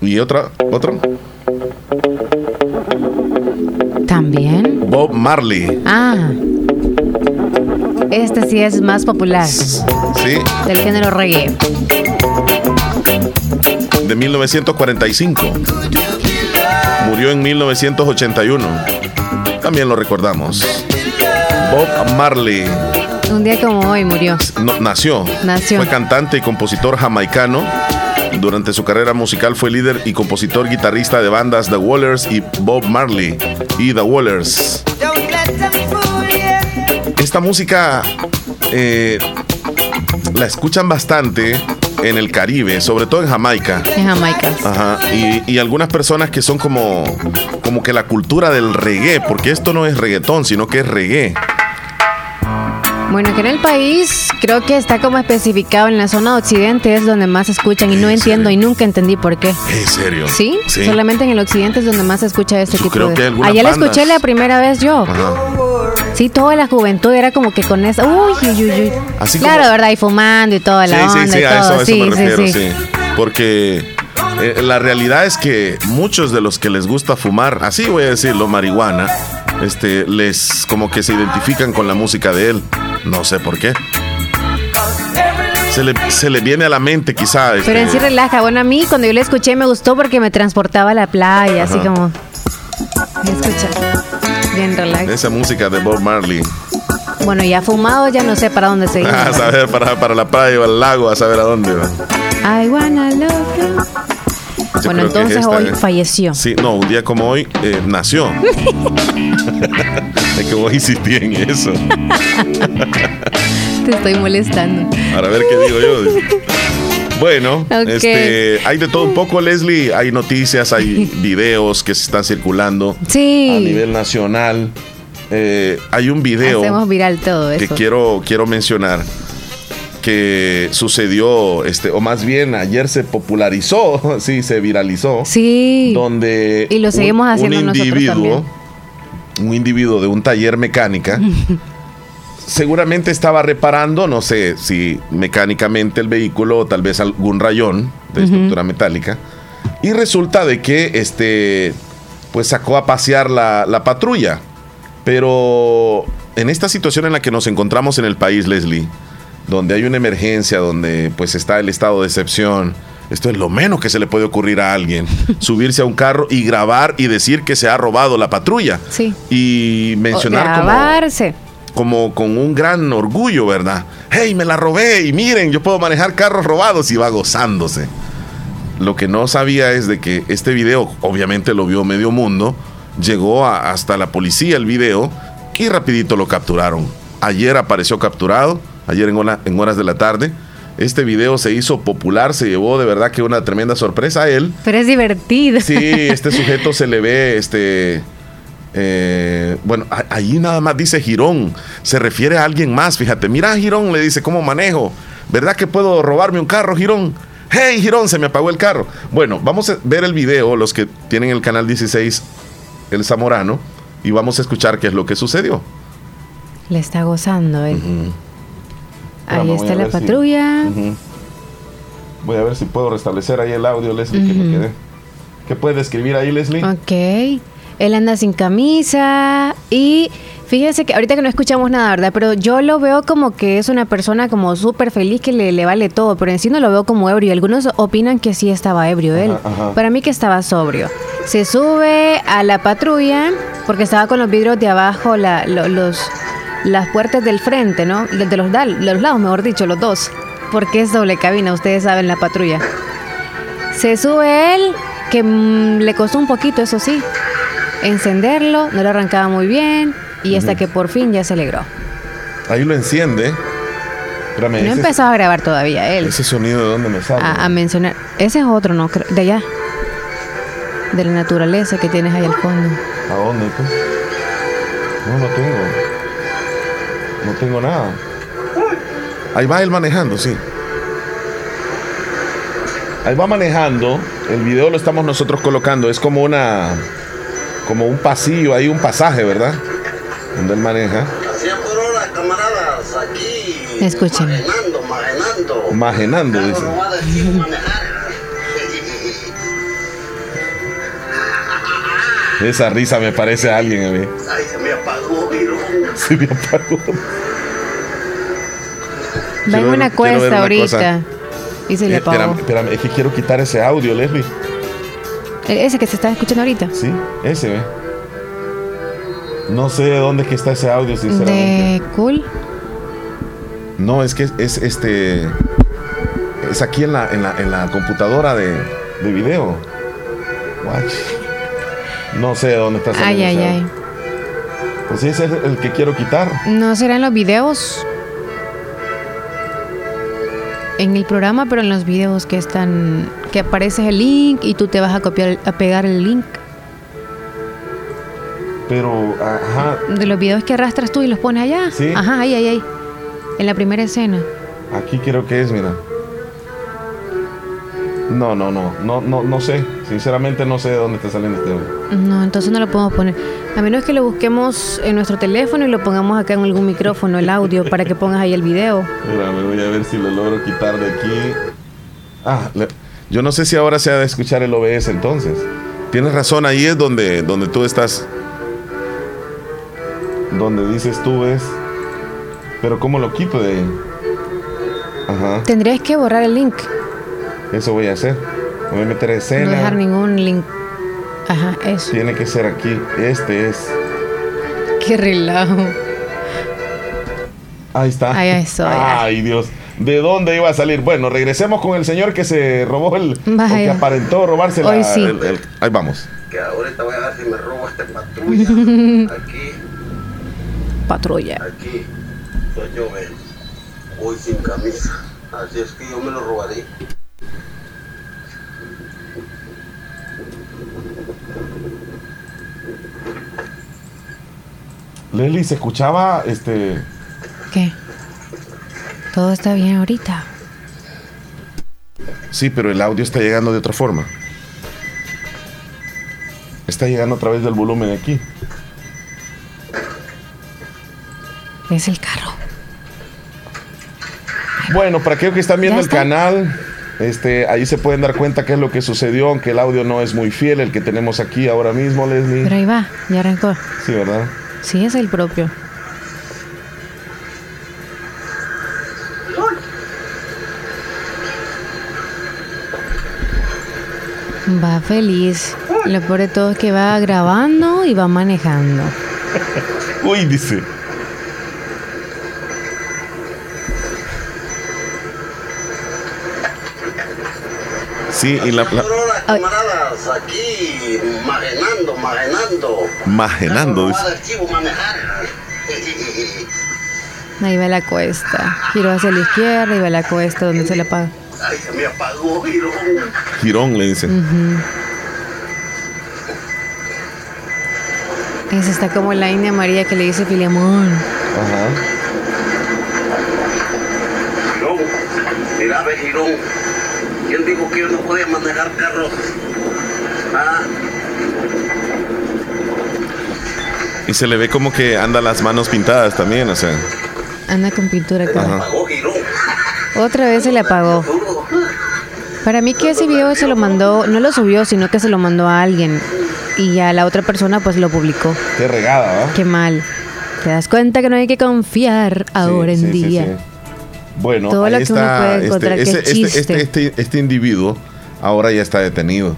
¿Y otra? ¿Otro? También. Bob Marley. Ah. Este sí es más popular. Sí. Del género reggae. De 1945. Murió en 1981. También lo recordamos. Bob Marley. Un día como hoy murió. No, nació. Nació. Fue cantante y compositor jamaicano. Durante su carrera musical fue líder y compositor guitarrista de bandas The Wallers y Bob Marley y The Wallers. Esta música eh, la escuchan bastante en el Caribe, sobre todo en Jamaica. En Jamaica. Ajá. Y, y algunas personas que son como, como que la cultura del reggae, porque esto no es reggaetón, sino que es reggae. Bueno, que en el país creo que está como especificado en la zona occidente es donde más se escuchan y no entiendo y nunca entendí por qué. ¿En serio? ¿Sí? Sí. Solamente en el occidente es donde más se escucha este Yo tipo creo de... que algunas Allá la escuché la primera vez yo. Ajá. Sí, toda la juventud era como que con esa... Uy, uy, uy. Así claro, como- ¿verdad? Y fumando y toda la Sí, onda sí, sí, y a todo. eso, eso sí, me refiero, sí, sí. sí. Porque eh, la realidad es que muchos de los que les gusta fumar, así voy a decirlo, marihuana, este, les como que se identifican con la música de él. No sé por qué. Se le, se le viene a la mente quizá. Pero este, en sí relaja. Bueno, a mí cuando yo la escuché me gustó porque me transportaba a la playa, así Ajá. como... Escucha. Bien relax. esa música de Bob Marley. Bueno, ya fumado, ya no sé para dónde seguir. A saber, para, para la playa o al lago, a saber a dónde. I wanna love you. Bueno, entonces hoy falleció. Sí, no, un día como hoy eh, nació. es que vos insistí en eso. Te estoy molestando. Para ver qué digo yo. Bueno, este, hay de todo un poco, Leslie. Hay noticias, hay videos que se están circulando sí. a nivel nacional. Eh, hay un video Hacemos viral todo que quiero, quiero mencionar que sucedió, este, o más bien ayer se popularizó, sí, se viralizó. Sí. Donde y lo seguimos haciendo un individuo, un individuo de un taller mecánica. seguramente estaba reparando, no sé si mecánicamente el vehículo o tal vez algún rayón de estructura metálica. Y resulta de que este, pues sacó a pasear la, la, patrulla. Pero en esta situación en la que nos encontramos en el país, Leslie, donde hay una emergencia, donde pues está el estado de excepción, esto es lo menos que se le puede ocurrir a alguien. subirse a un carro y grabar y decir que se ha robado la patrulla. Sí. Y mencionar grabarse como con un gran orgullo, ¿verdad? ¡Hey, me la robé! Y miren, yo puedo manejar carros robados y va gozándose. Lo que no sabía es de que este video, obviamente lo vio medio mundo, llegó hasta la policía el video y rapidito lo capturaron. Ayer apareció capturado, ayer en, en horas de la tarde. Este video se hizo popular, se llevó de verdad que una tremenda sorpresa a él. Pero es divertido. Sí, este sujeto se le ve este eh, bueno, ahí nada más dice Girón. Se refiere a alguien más. Fíjate, mira Girón, le dice, ¿cómo manejo? ¿Verdad que puedo robarme un carro, Girón? Hey, Girón, se me apagó el carro. Bueno, vamos a ver el video, los que tienen el canal 16, el Zamorano, y vamos a escuchar qué es lo que sucedió. Le está gozando él. Ahí está la patrulla. Voy a ver si puedo restablecer ahí el audio, Leslie, que me quedé. ¿Qué puede escribir ahí, Leslie? Ok. Él anda sin camisa y fíjense que ahorita que no escuchamos nada, ¿verdad? Pero yo lo veo como que es una persona como súper feliz que le, vale todo, pero en sí no lo veo como ebrio. Algunos opinan que sí estaba ebrio él. Para mí que estaba sobrio. Se sube a la patrulla porque estaba con los vidrios de abajo, la, los, las puertas del frente, ¿no? De, los, de los lados, mejor dicho, los dos. Porque es doble cabina, ustedes saben, la patrulla. Se sube él, que mm, le costó un poquito, eso sí encenderlo, no lo arrancaba muy bien y hasta que por fin ya se alegró. Ahí lo enciende. no he empezado a grabar todavía él. ¿Ese sonido de dónde me sale? A, mencionar. Ese es otro, ¿no? De allá. De la naturaleza que tienes ahí al fondo. ¿A dónde tú? No, no tengo. No tengo nada. Ahí va él manejando, sí. Ahí va manejando. El video lo estamos nosotros colocando. Es como una como un pasillo, hay un pasaje, ¿verdad? Donde él maneja. por horas, camaradas, aquí. Escuchen. Magenando, magenando. Magenando, dice. Esa risa me parece a alguien a mí. Ay, Se me apagó. Va en una cuesta ahorita. Y se le eh, apagó. Espérame, espérame, es que quiero quitar ese audio, Leslie. E-, ese que se está escuchando ahorita. Sí, ese, ve. No sé de dónde que está ese audio, sinceramente. ¿De cool? No, es que es este. Es aquí en la, en la, en la computadora de, de video. Watch. No sé de dónde está ese Ay, ay, ay. Pues ese es el que quiero quitar. ¿No será en los videos? en el programa, pero en los videos que están, que aparece el link y tú te vas a copiar, a pegar el link. Pero, ajá. De los videos que arrastras tú y los pones allá. Sí. Ajá, ahí, ahí, ahí. En la primera escena. Aquí creo que es, mira. No, no, no, no, no, no sé. Sinceramente no sé de dónde está saliendo este. No, entonces no lo podemos poner. A menos que lo busquemos en nuestro teléfono y lo pongamos acá en algún micrófono, el audio, para que pongas ahí el video. Mira, me voy a ver si lo logro quitar de aquí. Ah, yo no sé si ahora se ha de escuchar el OBS entonces. Tienes razón, ahí es donde, donde tú estás. Donde dices tú ves. Pero ¿cómo lo quito de ahí? Ajá. Tendrías que borrar el link. Eso voy a hacer. Voy a meter escena. No dejar ningún link. Ajá, eso. Tiene que ser aquí. Este es. Qué relajo. Ahí está. Ahí eso. Ay, Dios. ¿De dónde iba a salir? Bueno, regresemos con el señor que se robó el. que aparentó robarse la, Hoy sí. ahí vamos. Que ahorita voy a ver si me robo esta patrulla. Aquí. Patrulla. Aquí. Soy yo, ven. Voy sin camisa. Así es que yo me lo robaré. Leslie, ¿se escuchaba este. ¿Qué? Todo está bien ahorita. Sí, pero el audio está llegando de otra forma. Está llegando a través del volumen aquí. Es el carro. Bueno, para aquellos que están viendo el canal, este, ahí se pueden dar cuenta qué es lo que sucedió, aunque el audio no es muy fiel, el que tenemos aquí ahora mismo, Leslie. Pero ahí va, ya arrancó. Sí, ¿verdad? Sí, es el propio. Va feliz. Lo peor de todo es que va grabando y va manejando. Uy, dice. Sí, y la... la... camaradas, aquí, magenando, magenando. Magenando, dice. Ahí va la cuesta. Giró hacia la izquierda y va la cuesta donde se le apaga. Ay, se me apagó, Girón. Girón le dicen. Esa está como la India María que le dice Filemón. Ajá. Girón, mira, ve, Girón. ¿Quién dijo que yo no podía manejar carros? Ah, Y se le ve como que anda las manos pintadas también, o sea. Anda con pintura. Ajá. Otra vez se le apagó. Para mí que ese video se lo mandó, no lo subió, sino que se lo mandó a alguien. Y ya la otra persona pues lo publicó. Qué regada, ¿va? Qué mal. ¿Te das cuenta que no hay que confiar ahora en Sí, sí, día? sí. Bueno, Todo ahí lo que uno está, puede encontrar que este, es este, chiste. este, este, este individuo ahora ya está detenido.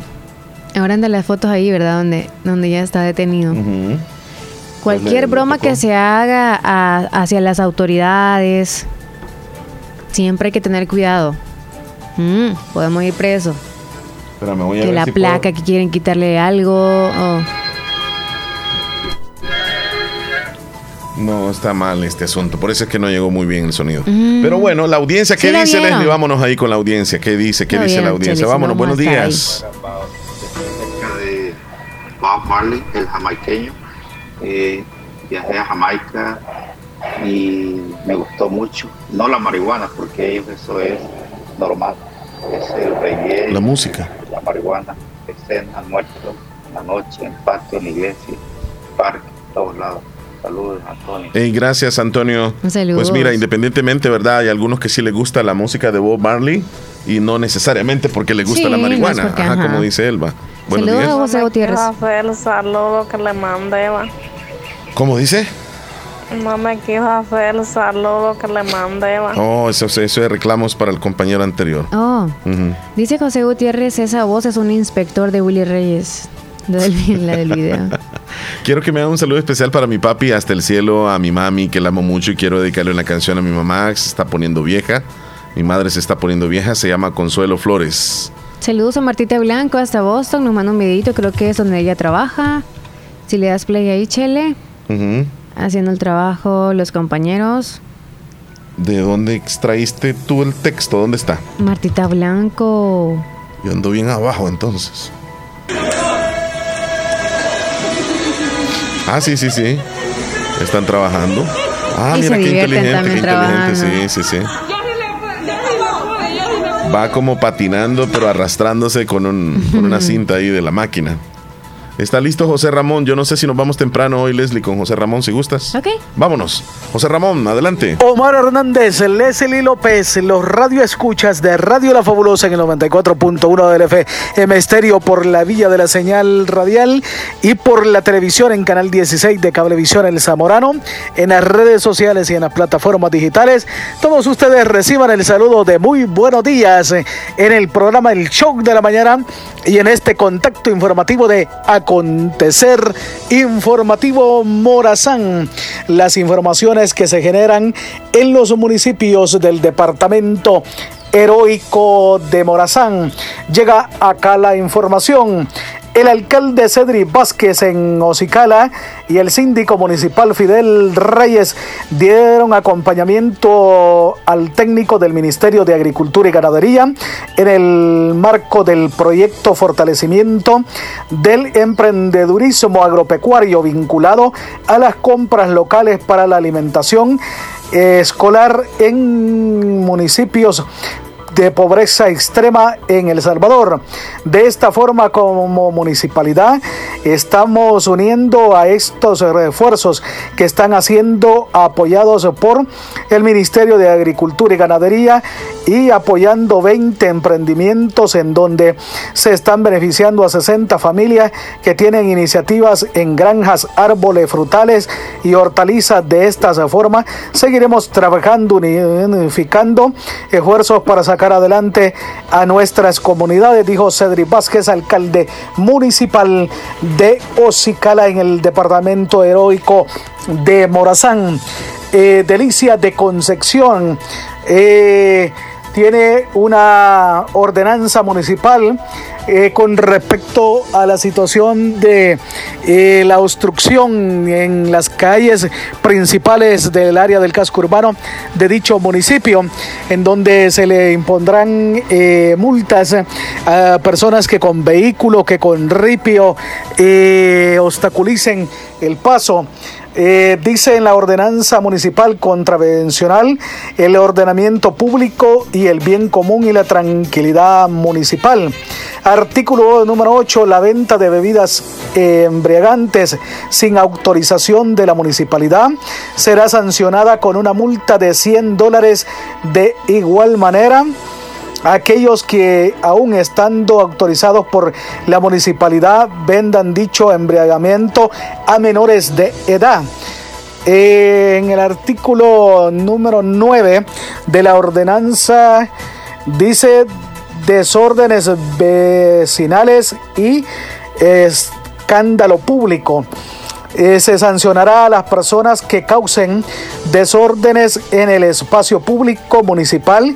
Ahora andan las fotos ahí, ¿verdad? Donde, donde ya está detenido. Cualquier Pues le- broma le que se haga a- hacia las autoridades, siempre hay que tener cuidado. Mm, podemos ir presos. Espérame, voy a Que ver la si placa, que quieren quitarle algo. o- No, está mal este asunto. Por eso es que no llegó muy bien el sonido. Mm. Pero bueno, la audiencia, ¿qué Sí dice. Leslie? Vámonos ahí con la audiencia. ¿Qué dice? ¿Qué dice la audiencia? Vámonos, no buenos días. acerca de Bob Marley, el jamaiqueño. Eh, viajé a Jamaica y me gustó mucho. No la marihuana, porque ellos eso es normal. Es el reggae, La música. la marihuana, escena, muertos, la noche, en patio, en la iglesia, parque, en todos lados. Saludos, Antonio. Hey, gracias, Antonio. Saludos. Pues mira, independientemente, ¿verdad? Hay algunos que sí les gusta la música de Bob Marley y no necesariamente porque le gusta Sí, la no marihuana. porque, ajá, ajá. como dice Elba. Buenos Saludos a días. José Gutiérrez. No me quiso hacer el saludo que le mandé, va. ¿Cómo dice? No me quiso hacer el saludo que le mandé, va. Oh, eso, eso es reclamos para el compañero anterior. Oh, dice José Gutiérrez, esa voz es un inspector de Willy Reyes. La del, la del video. Quiero que me haga un saludo especial para mi papi hasta el cielo, a mi mami, que la amo mucho y quiero dedicarle una canción a mi mamá, que se está poniendo vieja. Mi madre se está poniendo vieja, se llama Consuelo Flores. Saludos a Martita Blanco hasta Boston. Nos manda un videito, creo que es donde ella trabaja. Si le das play ahí, Chele, haciendo el trabajo, los compañeros. ¿De dónde extraíste tú el texto? ¿Dónde está? Martita Blanco. Yo ando bien abajo entonces. Ah, sí, sí, sí. Están trabajando. Ah, Y mira se qué inteligente, qué inteligente. Sí, sí, sí. Va como patinando, pero arrastrándose con, un, con una cinta ahí de la máquina. Está listo José Ramón. Yo no sé si nos vamos temprano hoy, Leslie, con José Ramón, si gustas. Ok. Vámonos. José Ramón, adelante. Omar Hernández, Leslie López, los radio escuchas de Radio La Fabulosa en el 94.1 del FM Estéreo por la vía de la señal radial y por la televisión en Canal 16 de Cablevisión El Zamorano, en las redes sociales y en las plataformas digitales. Todos ustedes reciban el saludo de muy buenos días en el programa El Show de la Mañana Y en este contacto informativo de Acontecer Informativo Morazán, las informaciones que se generan en los municipios del departamento heroico de Morazán. Llega acá la información. El alcalde Cedri Vázquez en Ocicala y el síndico municipal Fidel Reyes dieron acompañamiento al técnico del Ministerio de Agricultura y Ganadería en el marco del proyecto Fortalecimiento del Emprendedurismo Agropecuario vinculado a las compras locales para la alimentación escolar en municipios de pobreza extrema en El Salvador. De esta forma, como municipalidad, estamos uniendo a estos refuerzos que están haciendo apoyados por el Ministerio de Agricultura y Ganadería y apoyando 20 emprendimientos en donde se están beneficiando a 60 familias que tienen iniciativas en granjas, árboles frutales y hortalizas. De esta forma, seguiremos trabajando, unificando esfuerzos para sacar adelante a nuestras comunidades, dijo Cedric Vázquez, alcalde municipal de Ocicala en el departamento heroico de Morazán. Eh, Delicia de Concepción. Eh, tiene una ordenanza municipal eh, con respecto a la situación de eh, la obstrucción en las calles principales del área del casco urbano de dicho municipio, en donde se le impondrán eh, multas a personas que con vehículo, que con ripio obstaculicen el paso. Eh, dice en la ordenanza municipal contravencional el ordenamiento público y el bien común y la tranquilidad municipal. Artículo número 8. La venta de bebidas embriagantes sin autorización de la municipalidad será sancionada con una multa de 100 dólares de igual manera aquellos que aún estando autorizados por la municipalidad vendan dicho embriagamiento a menores de edad. En el artículo número 9 de la ordenanza dice desórdenes vecinales y escándalo público. Eh, se sancionará a las personas que causen desórdenes en el espacio público municipal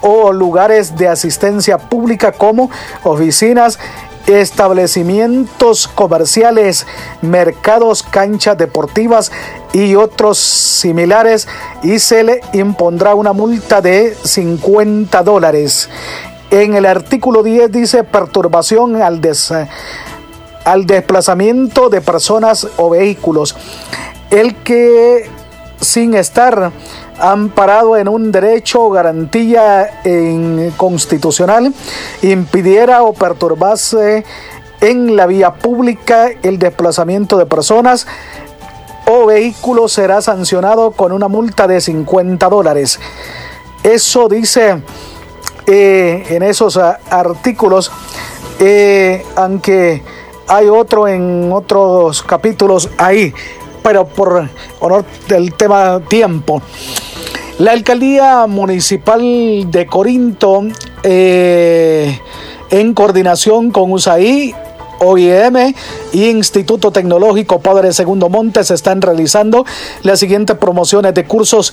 o lugares de asistencia pública como oficinas, establecimientos comerciales, mercados, canchas deportivas y otros similares y se le impondrá una multa de 50 dólares. En el artículo 10 dice perturbación al, al desplazamiento de personas o vehículos. El que sin estar amparado en un derecho o garantía constitucional impidiera o perturbase en la vía pública el desplazamiento de personas o vehículos será sancionado con una multa de 50 dólares. Eso dice eh, en esos artículos, eh, aunque hay otro en otros capítulos ahí, pero por honor del tema tiempo. La alcaldía municipal de Corinto, eh, en coordinación con USAID, OIM Instituto Tecnológico Padre Segundo Montes están realizando las siguientes promociones de cursos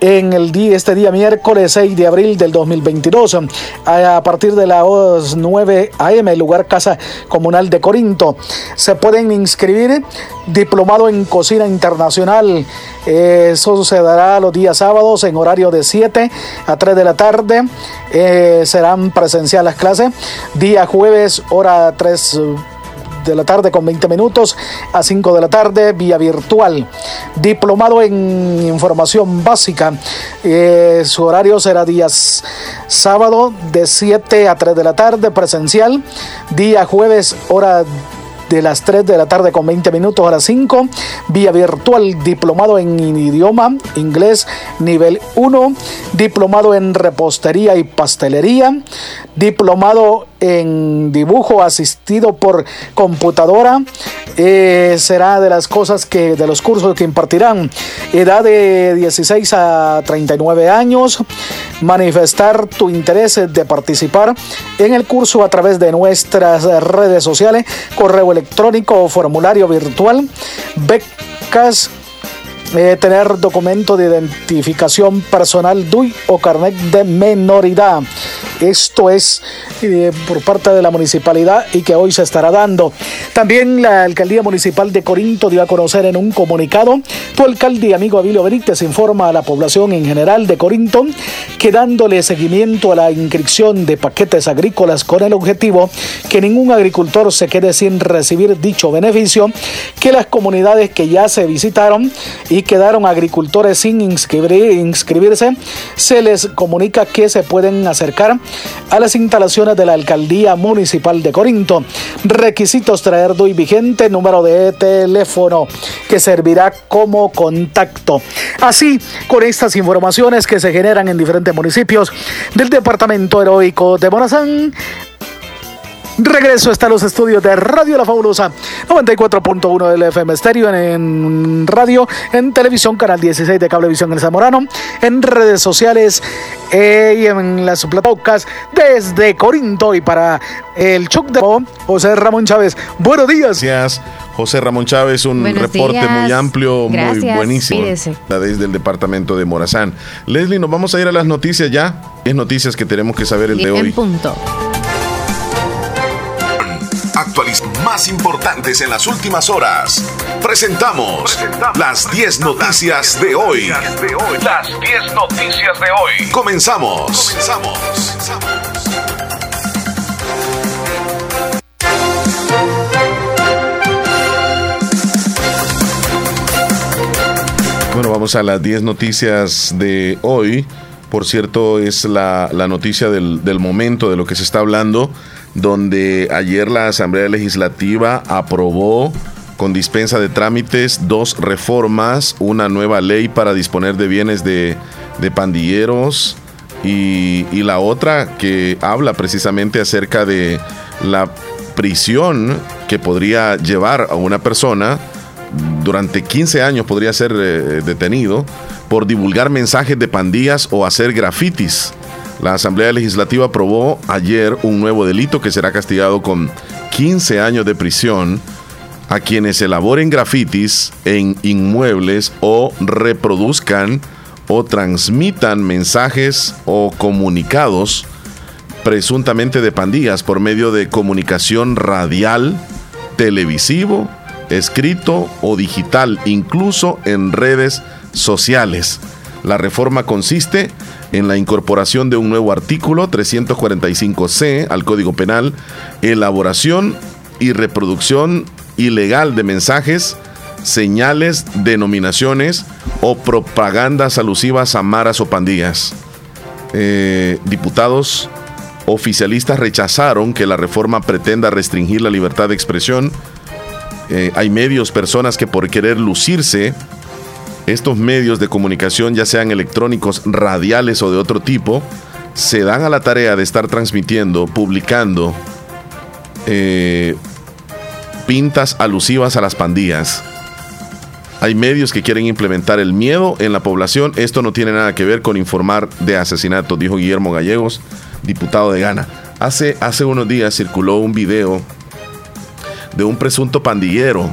en el día, este día miércoles 6 de abril del 2022 a partir de las 9 a.m. lugar Casa Comunal de Corinto. Se pueden inscribir diplomado en cocina internacional. Eso se dará los días sábados en horario de 7 a 3 de la tarde. Eh, serán presenciales las clases. Día jueves, hora 3 de la tarde con 20 minutos a 5 de la tarde vía virtual. Diplomado en información básica. Eh, su horario será días sábado de 7 a 3 de la tarde presencial. Día jueves hora de las 3 de la tarde con 20 minutos a las 5, vía virtual, diplomado en idioma inglés nivel 1, diplomado en repostería y pastelería, diplomado en dibujo asistido por computadora. Eh, será de las cosas que, de los cursos que impartirán. Edad de 16 a 39 años. Manifestar tu interés de participar en el curso a través de nuestras redes sociales, correo electrónico o formulario virtual. Becas eh, tener documento de identificación personal DUI o carnet de menoridad. Esto es eh, por parte de la municipalidad y que hoy se estará dando. También la alcaldía municipal de Corinto dio a conocer en un comunicado, tu alcalde amigo Abilio Benítez informa a la población en general de Corinto que dándole seguimiento a la inscripción de paquetes agrícolas con el objetivo que ningún agricultor se quede sin recibir dicho beneficio, que las comunidades que ya se visitaron y quedaron agricultores sin inscribirse, se les comunica que se pueden acercar a las instalaciones de la Alcaldía Municipal de Corinto. Requisitos traer DUI vigente, número de teléfono que servirá como contacto. Así, con estas informaciones que se generan en diferentes municipios del departamento heroico de Morazán, Regreso hasta los estudios de Radio La Fabulosa 94.1 del FM Estéreo en, radio, en televisión, canal 16 de Cablevisión El Zamorano, en redes sociales eh, y en las plataformas desde Corinto y para el Chuck de José Ramón Chávez. Buenos días. Gracias. José Ramón Chávez, un reporte muy amplio, muy buenísimo. Desde el departamento de Morazán. Leslie, nos vamos a ir a las noticias ya. Es noticias que tenemos que saber el de hoy. En punto más importantes en las últimas horas. Presentamos, las 10 noticias, de hoy. Las 10 noticias de hoy. Comenzamos. Comenzamos. Bueno, vamos a las 10 noticias de hoy. Por cierto, es la, noticia del, del momento de lo que se está hablando donde ayer la Asamblea Legislativa aprobó con dispensa de trámites dos reformas, una nueva ley para disponer de bienes de, pandilleros y, la otra que habla precisamente acerca de la prisión que podría llevar a una persona durante 15 años podría ser eh, detenido por divulgar mensajes de pandillas o hacer grafitis. La Asamblea Legislativa aprobó ayer un nuevo delito que será castigado con 15 años de prisión a quienes elaboren grafitis en inmuebles o reproduzcan o transmitan mensajes o comunicados presuntamente de pandillas por medio de comunicación radial, televisivo, escrito o digital, incluso en redes sociales. La reforma consiste en la incorporación de un nuevo artículo 345C al Código Penal, elaboración y reproducción ilegal de mensajes, señales, denominaciones o propagandas alusivas a maras o pandillas. Eh, diputados oficialistas rechazaron que la reforma pretenda restringir la libertad de expresión. Eh, hay medios, personas que por querer lucirse estos medios de comunicación, ya sean electrónicos, radiales o de otro tipo, se dan a la tarea de estar transmitiendo, publicando eh, pintas alusivas a las pandillas. Hay medios que quieren implementar el miedo en la población. Esto no tiene nada que ver con informar de asesinato, dijo Guillermo Gallegos, diputado de Ghana. Hace, hace unos días circuló un video de un presunto pandillero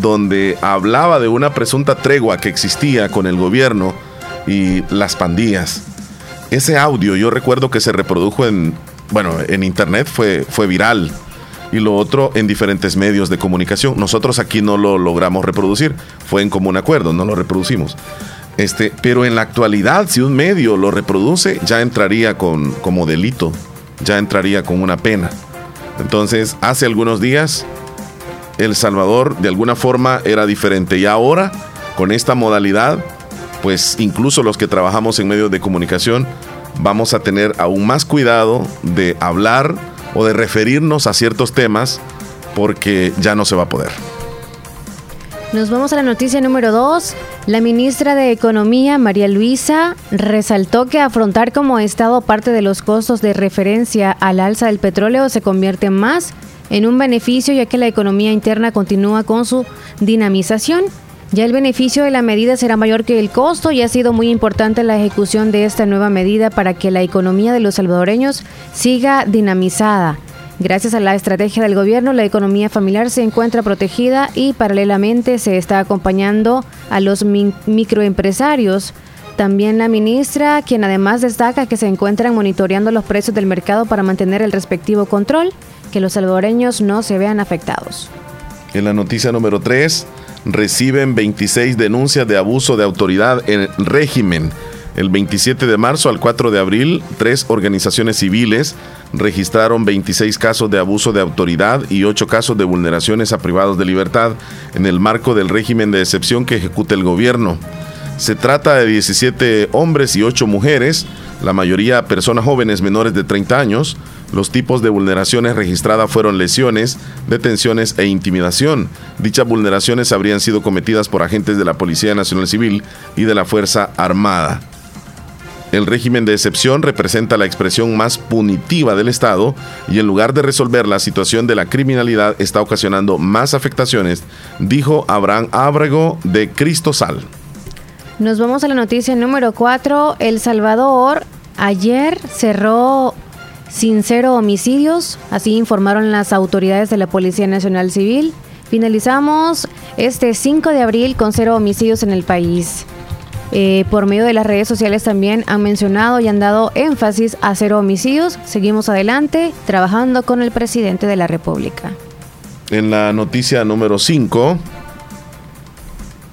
donde hablaba de una presunta tregua que existía con el gobierno y las pandillas. Ese audio yo recuerdo que se reprodujo en, bueno, en internet fue, fue viral y lo otro en diferentes medios de comunicación. Nosotros aquí no lo logramos reproducir, fue en común acuerdo, no lo reproducimos. Este, pero en la actualidad, si un medio lo reproduce, ya entraría con, como delito, ya entraría con una pena. Entonces, hace algunos días el Salvador de alguna forma era diferente. Y ahora, con esta modalidad, pues incluso los que trabajamos en medios de comunicación, vamos a tener aún más cuidado de hablar o de referirnos a ciertos temas porque ya no se va a poder. Nos vamos a la noticia número 2. La ministra de Economía, María Luisa, resaltó que afrontar como Estado parte de los costos de referencia al alza del petróleo se convierte más en un beneficio ya que la economía interna continúa con su dinamización. Ya el beneficio de la medida será mayor que el costo y ha sido muy importante la ejecución de esta nueva medida para que la economía de los salvadoreños siga dinamizada. Gracias a la estrategia del gobierno, la economía familiar se encuentra protegida y paralelamente se está acompañando a los microempresarios. También la ministra, quien además destaca que se encuentran monitoreando los precios del mercado para mantener el respectivo control, que los salvadoreños no se vean afectados. En la noticia número 3, reciben 26 denuncias de abuso de autoridad en régimen el 27 de marzo al 4 de abril, tres organizaciones civiles registraron 26 casos de abuso de autoridad y 8 casos de vulneraciones a privados de libertad en el marco del régimen de excepción que ejecuta el gobierno. Se trata de 17 hombres y 8 mujeres, la mayoría personas jóvenes menores de 30 años. Los tipos de vulneraciones registradas fueron lesiones, detenciones e intimidación. Dichas vulneraciones habrían sido cometidas por agentes de la Policía Nacional Civil y de la Fuerza Armada. El régimen de excepción representa la expresión más punitiva del Estado y en lugar de resolver la situación de la criminalidad está ocasionando más afectaciones, dijo Abraham Ábrego de Cristosal. Nos vamos a la noticia número 4. El Salvador ayer cerró sin cero homicidios, así informaron las autoridades de la Policía Nacional Civil. Finalizamos este 5 de abril con cero homicidios en el país. Eh, por medio de las redes sociales también han mencionado y han dado énfasis a cero homicidios. Seguimos adelante trabajando con el presidente de la República. En la noticia número 5,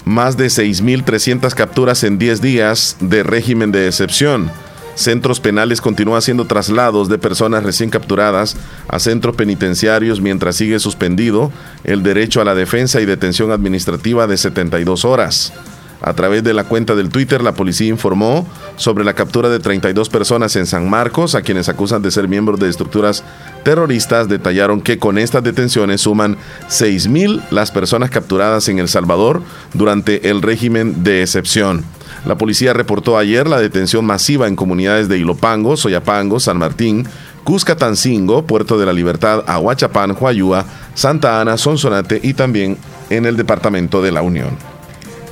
más de 6.300 capturas en 10 días de régimen de excepción. Centros penales continúan haciendo traslados de personas recién capturadas a centros penitenciarios mientras sigue suspendido el derecho a la defensa y detención administrativa de 72 horas. A través de la cuenta del Twitter, la policía informó sobre la captura de 32 personas en San Marcos, a quienes acusan de ser miembros de estructuras terroristas. Detallaron que con estas detenciones suman 6.000 las personas capturadas en El Salvador durante el régimen de excepción. La policía reportó ayer la detención masiva en comunidades de Ilopango, Soyapango, San Martín, Cuscatancingo, Puerto de la Libertad, Aguachapán, Huayúa, Santa Ana, Sonsonate y también en el departamento de la Unión.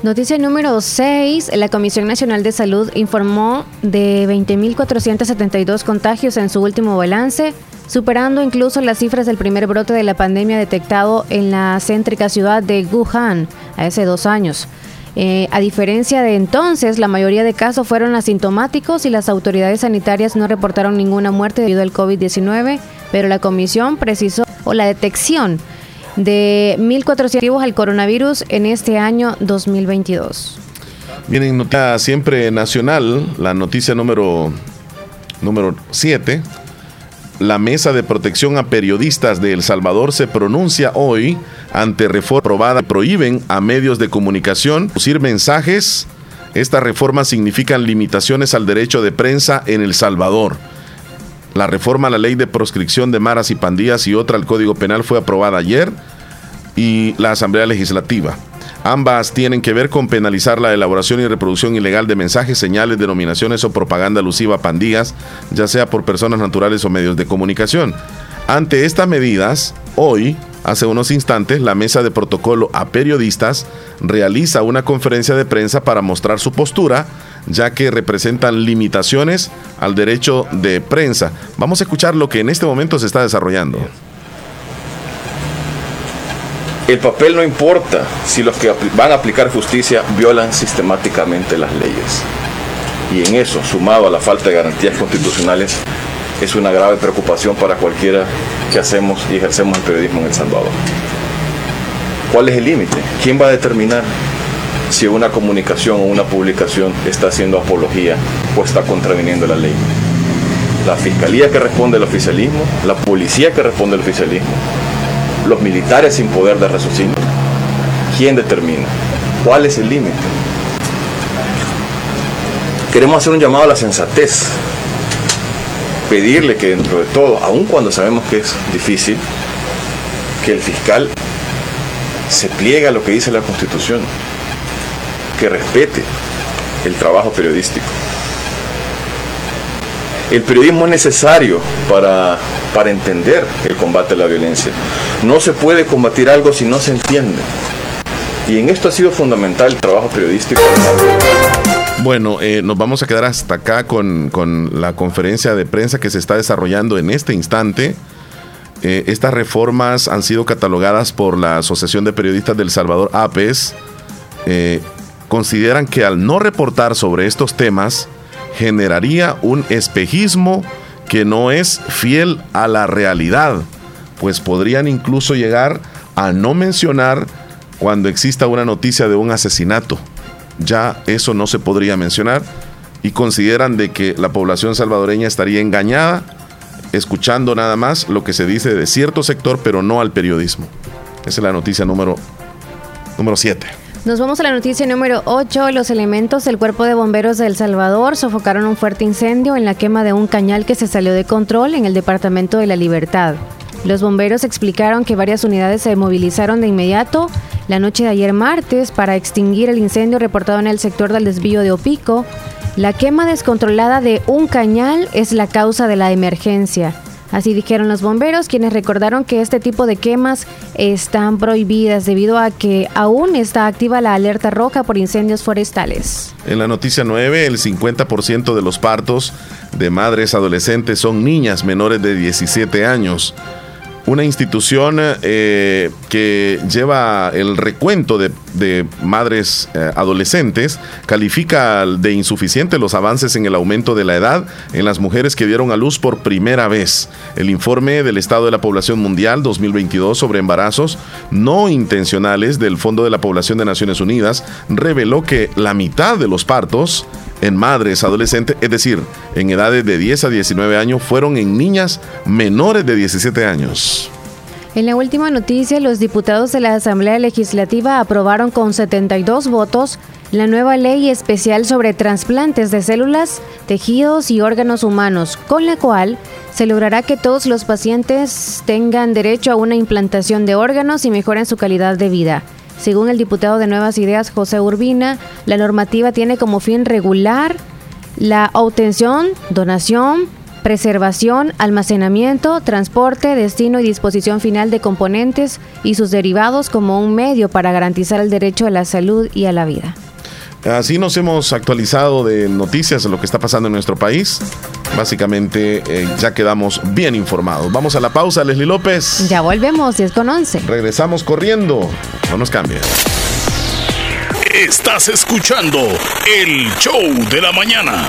Noticia número 6. La Comisión Nacional de Salud informó de 20.472 contagios en su último balance, superando incluso las cifras del primer brote de la pandemia detectado en la céntrica ciudad de Wuhan hace dos años. Eh, a diferencia de entonces, la mayoría de casos fueron asintomáticos y las autoridades sanitarias no reportaron ninguna muerte debido al COVID-19, pero la comisión precisó o la detección de 1.400 al coronavirus en este año 2022. Vienen noticia siempre nacional, la noticia número número 7. La Mesa de Protección a Periodistas de El Salvador se pronuncia hoy ante reforma aprobada. Prohíben a medios de comunicación producir mensajes. Estas reformas significan limitaciones al derecho de prensa en El Salvador. La reforma a la ley de proscripción de maras y pandillas y otra al Código Penal fue aprobada ayer y la Asamblea Legislativa. Ambas tienen que ver con penalizar la elaboración y reproducción ilegal de mensajes, señales, denominaciones o propaganda alusiva a pandillas, ya sea por personas naturales o medios de comunicación. Ante estas medidas, hoy, hace unos instantes, la Mesa de Protocolo a Periodistas realiza una conferencia de prensa para mostrar su postura ya que representan limitaciones al derecho de prensa. Vamos a escuchar lo que en este momento se está desarrollando. El papel no importa si los que van a aplicar justicia violan sistemáticamente las leyes. Y en eso, sumado a la falta de garantías constitucionales, es una grave preocupación para cualquiera que hacemos y ejercemos el periodismo en El Salvador. ¿Cuál es el límite? ¿Quién va a determinar si una comunicación o una publicación está haciendo apología o está contraviniendo la ley. La fiscalía que responde al oficialismo, la policía que responde al oficialismo, los militares sin poder de raciocinio. ¿Quién determina? ¿Cuál es el límite? Queremos hacer un llamado a la sensatez, pedirle que dentro de todo, aun cuando sabemos que es difícil, que el fiscal se pliega a lo que dice la Constitución, respete el trabajo periodístico. El periodismo es necesario para, para entender el combate a la violencia. No se puede combatir algo si no se entiende. Y en esto ha sido fundamental el trabajo periodístico. Bueno, eh, nos vamos a quedar hasta acá con, la conferencia de prensa que se está desarrollando en este instante. Eh, estas reformas han sido catalogadas por la Asociación de Periodistas del Salvador, APES. Eh, consideran que al no reportar sobre estos temas, generaría un espejismo que no es fiel a la realidad, pues podrían incluso llegar a no mencionar cuando exista una noticia de un asesinato. Ya eso no se podría mencionar y consideran de que la población salvadoreña estaría engañada escuchando nada más lo que se dice de cierto sector, pero no al periodismo. Esa es la noticia número 7. Nos vamos a la noticia número 8. Los elementos del Cuerpo de Bomberos de El Salvador sofocaron un fuerte incendio en la quema de un cañal que se salió de control en el Departamento de la Libertad. Los bomberos explicaron que varias unidades se movilizaron de inmediato la noche de ayer martes para extinguir el incendio reportado en el sector del desvío de Opico. La quema descontrolada de un cañal es la causa de la emergencia. Así dijeron los bomberos, quienes recordaron que este tipo de quemas están prohibidas debido a que aún está activa la alerta roja por incendios forestales. En la noticia 9, el 50% de los partos de madres adolescentes son niñas menores de 17 años una institución eh, que lleva el recuento de, madres eh, adolescentes, califica de insuficiente los avances en el aumento de la edad en las mujeres que dieron a luz por primera vez. El informe del Estado de la Población Mundial 2022 sobre embarazos no intencionales del Fondo de la Población de Naciones Unidas reveló que la mitad de los partos en madres adolescentes, es decir, en edades de 10 a 19 años, fueron en niñas menores de 17 años. En la última noticia, los diputados de la Asamblea Legislativa aprobaron con 72 votos la nueva ley especial sobre trasplantes de células, tejidos y órganos humanos, con la cual se logrará que todos los pacientes tengan derecho a una implantación de órganos y mejoren su calidad de vida. Según el diputado de Nuevas Ideas, José Urbina, la normativa tiene como fin regular la obtención, donación, preservación, almacenamiento, transporte, destino y disposición final de componentes y sus derivados como un medio para garantizar el derecho a la salud y a la vida. Así nos hemos actualizado de noticias de lo que está pasando en nuestro país. Básicamente eh, ya quedamos bien informados. Vamos a la pausa, Leslie López. Ya volvemos, 10 con 11. Regresamos corriendo. No nos cambien. Estás escuchando el show de la mañana.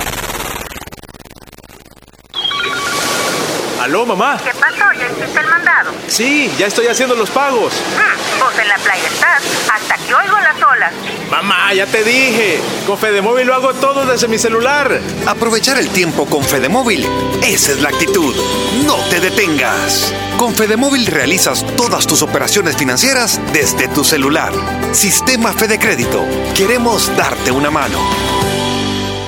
¿Aló, mamá? ¿Qué pasó? ¿Ya hiciste el mandado? Sí, ya estoy haciendo los pagos. Hmm, vos en la playa estás, hasta que oigo las olas. Mamá, ya te dije. Con Fedemóvil lo hago todo desde mi celular. Aprovechar el tiempo con Fedemóvil. Esa es la actitud. No te detengas. Con Fedemóvil realizas todas tus operaciones financieras desde tu celular. Sistema Fede Crédito. Queremos darte una mano.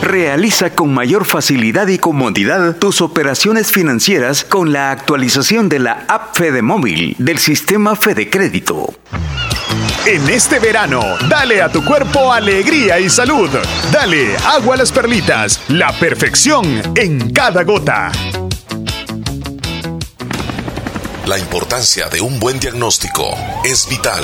Realiza con mayor facilidad y comodidad tus operaciones financieras con la actualización de la app Fede Móvil del sistema Fede Crédito. En este verano, dale a tu cuerpo alegría y salud. Dale agua a las perlitas, la perfección en cada gota. La importancia de un buen diagnóstico es vital.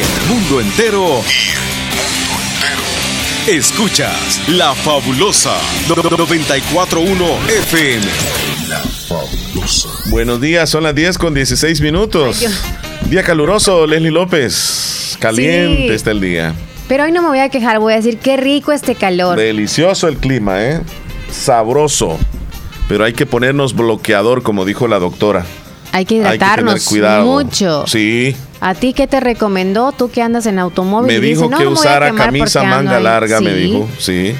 El mundo entero. Escuchas La Fabulosa 941 FM. Buenos días, son las 10 con 16 minutos. Día caluroso, Leslie López. Caliente Sí. está el día. Pero hoy no me voy a quejar, voy a decir qué rico este calor. Delicioso el clima, ¿eh? Sabroso. Pero hay que ponernos bloqueador, como dijo la doctora. Hay que Hay que tener hidratarnos cuidado. mucho. Sí. ¿A ti qué te recomendó? Tú que andas en automóvil. Me dijo dices, "No, que no me usara camisa manga ahí". larga, me Sí, dijo. Sí.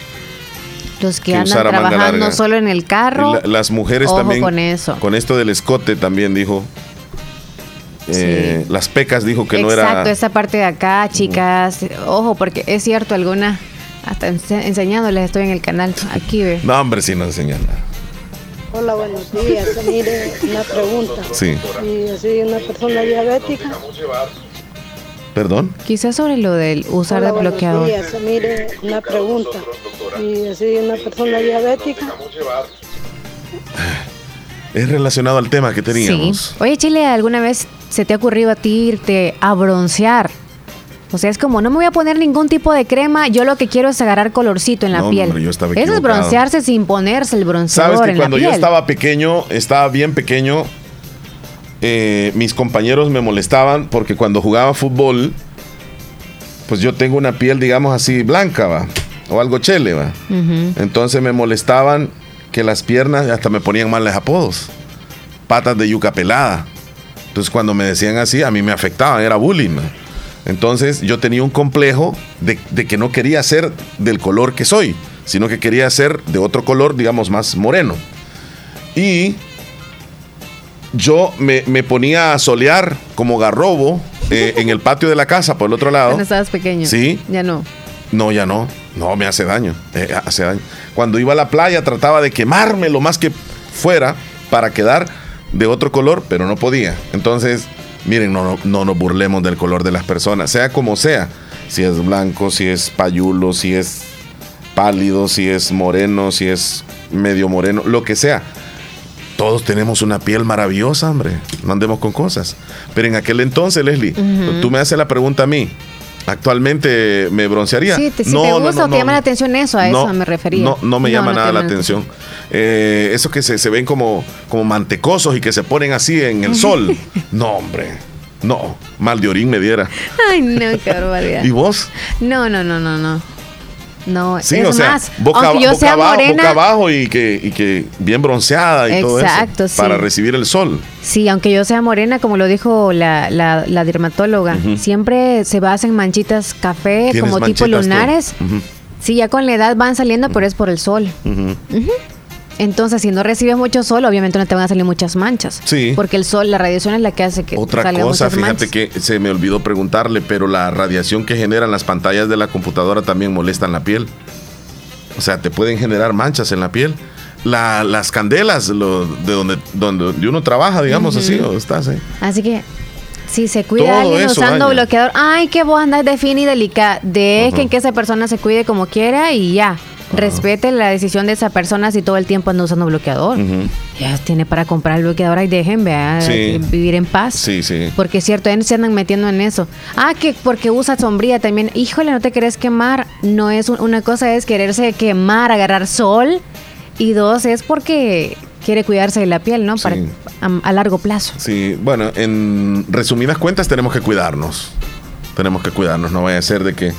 Los que, que andan trabajando solo en el carro. La- las mujeres ojo también. con eso. Con esto del escote también dijo. Eh, Las pecas dijo que no Exacto, era. esa parte de acá, chicas. Ojo, porque es cierto, alguna. Hasta ense- enseñándoles estoy en el canal. Aquí ve. No, hombre, sí no enseñan nada. Hola, buenos días. Mire, una pregunta. Sí. Y así, una persona diabética. ¿Perdón? Quizás sobre lo del usar Hola, de buenos bloqueador. días. Mire, una pregunta. Y así, una persona diabética. Es relacionado al tema que teníamos. Sí. Oye, Chile, ¿alguna vez se te ha ocurrido a ti irte a broncear? O sea, es como, no me voy a poner ningún tipo de crema, yo lo que quiero es agarrar colorcito en la No, piel. hombre, yo estaba Eso es broncearse sin ponerse el bronceador Sabes que en cuando la yo estaba pequeño, estaba bien pequeño, eh, mis compañeros me molestaban porque cuando jugaba fútbol, pues yo tengo una piel, digamos así, blanca, va, o algo chele, va. Entonces me molestaban que las piernas hasta me ponían males apodos. Patas de yuca pelada. Entonces cuando me decían así, a mí me afectaban, era bullying. man. Entonces yo tenía un complejo de, de que no quería ser del color que soy, sino que quería ser de otro color, digamos, más moreno. Y yo me, me ponía a solear como garrobo eh, en el patio de la casa, por el otro lado. Cuando estabas pequeño. Sí. Ya no. No, ya no. No, me hace daño. eh, hace daño. Cuando iba a la playa trataba de quemarme lo más que fuera para quedar de otro color, pero no podía. Entonces, miren, no, no, no nos burlemos del color de las personas, sea como sea. Si es blanco, si es payulo, si es pálido, si es moreno, si es medio moreno, lo que sea. Todos tenemos una piel maravillosa, hombre. No andemos con cosas. Pero en aquel entonces, Leslie, tú me haces la pregunta a mí. Actualmente me broncearía. Sí, te, si No, te no, gusta no, o te llama la atención eso, a eso me refería. No, no me llama nada la atención. Eh, eso que se, se ven como, como mantecosos y que se ponen así en el sol. no, hombre. No, mal de orín me diera. Ay, no, qué barbaridad. ¿Y vos? No, no, no, no, no. No, Sí, es o sea, más, boca, aunque yo boca sea abajo, morena, boca abajo y que, y que bien bronceada y todo Exacto, eso. sí. Para recibir el sol. sí, aunque yo sea morena, como lo dijo la, la, la dermatóloga, Ujú. siempre se basa en manchitas café, como tipo lunares. Ujú, Sí, ya con la edad van saliendo, pero es por el sol. ujú. Ujú. Entonces, si no recibes mucho sol, obviamente no te van a salir muchas manchas. Sí. Porque el sol, la radiación es la que hace que Otra salgan cosa, muchas fíjate manchas. que se me olvidó preguntarle, pero la radiación que generan las pantallas de la computadora también molestan la piel. O sea, te pueden generar manchas en la piel. La- las candelas lo- de donde, donde uno trabaja, digamos así, o estás ahí. Así que si se cuida Todo alguien usando daña. bloqueador, ay, que vos andas de fina y delicada. Dejen que esa persona se cuide como quiera y ya. Respete la decisión de esa persona si todo el tiempo anda usando bloqueador. Ya tiene para comprar el bloqueador y dejen, Sí. vivir en paz. Sí, sí. Porque es cierto, ellos se andan metiendo en eso. Ah, que porque usa sombría también. Híjole, no te querés quemar. No es un- una cosa es quererse quemar, agarrar sol. Y dos es porque quiere cuidarse de la piel, ¿no? Para, a, a largo plazo. Sí, bueno, en resumidas cuentas tenemos que cuidarnos. Tenemos que cuidarnos, no vaya a ser de que,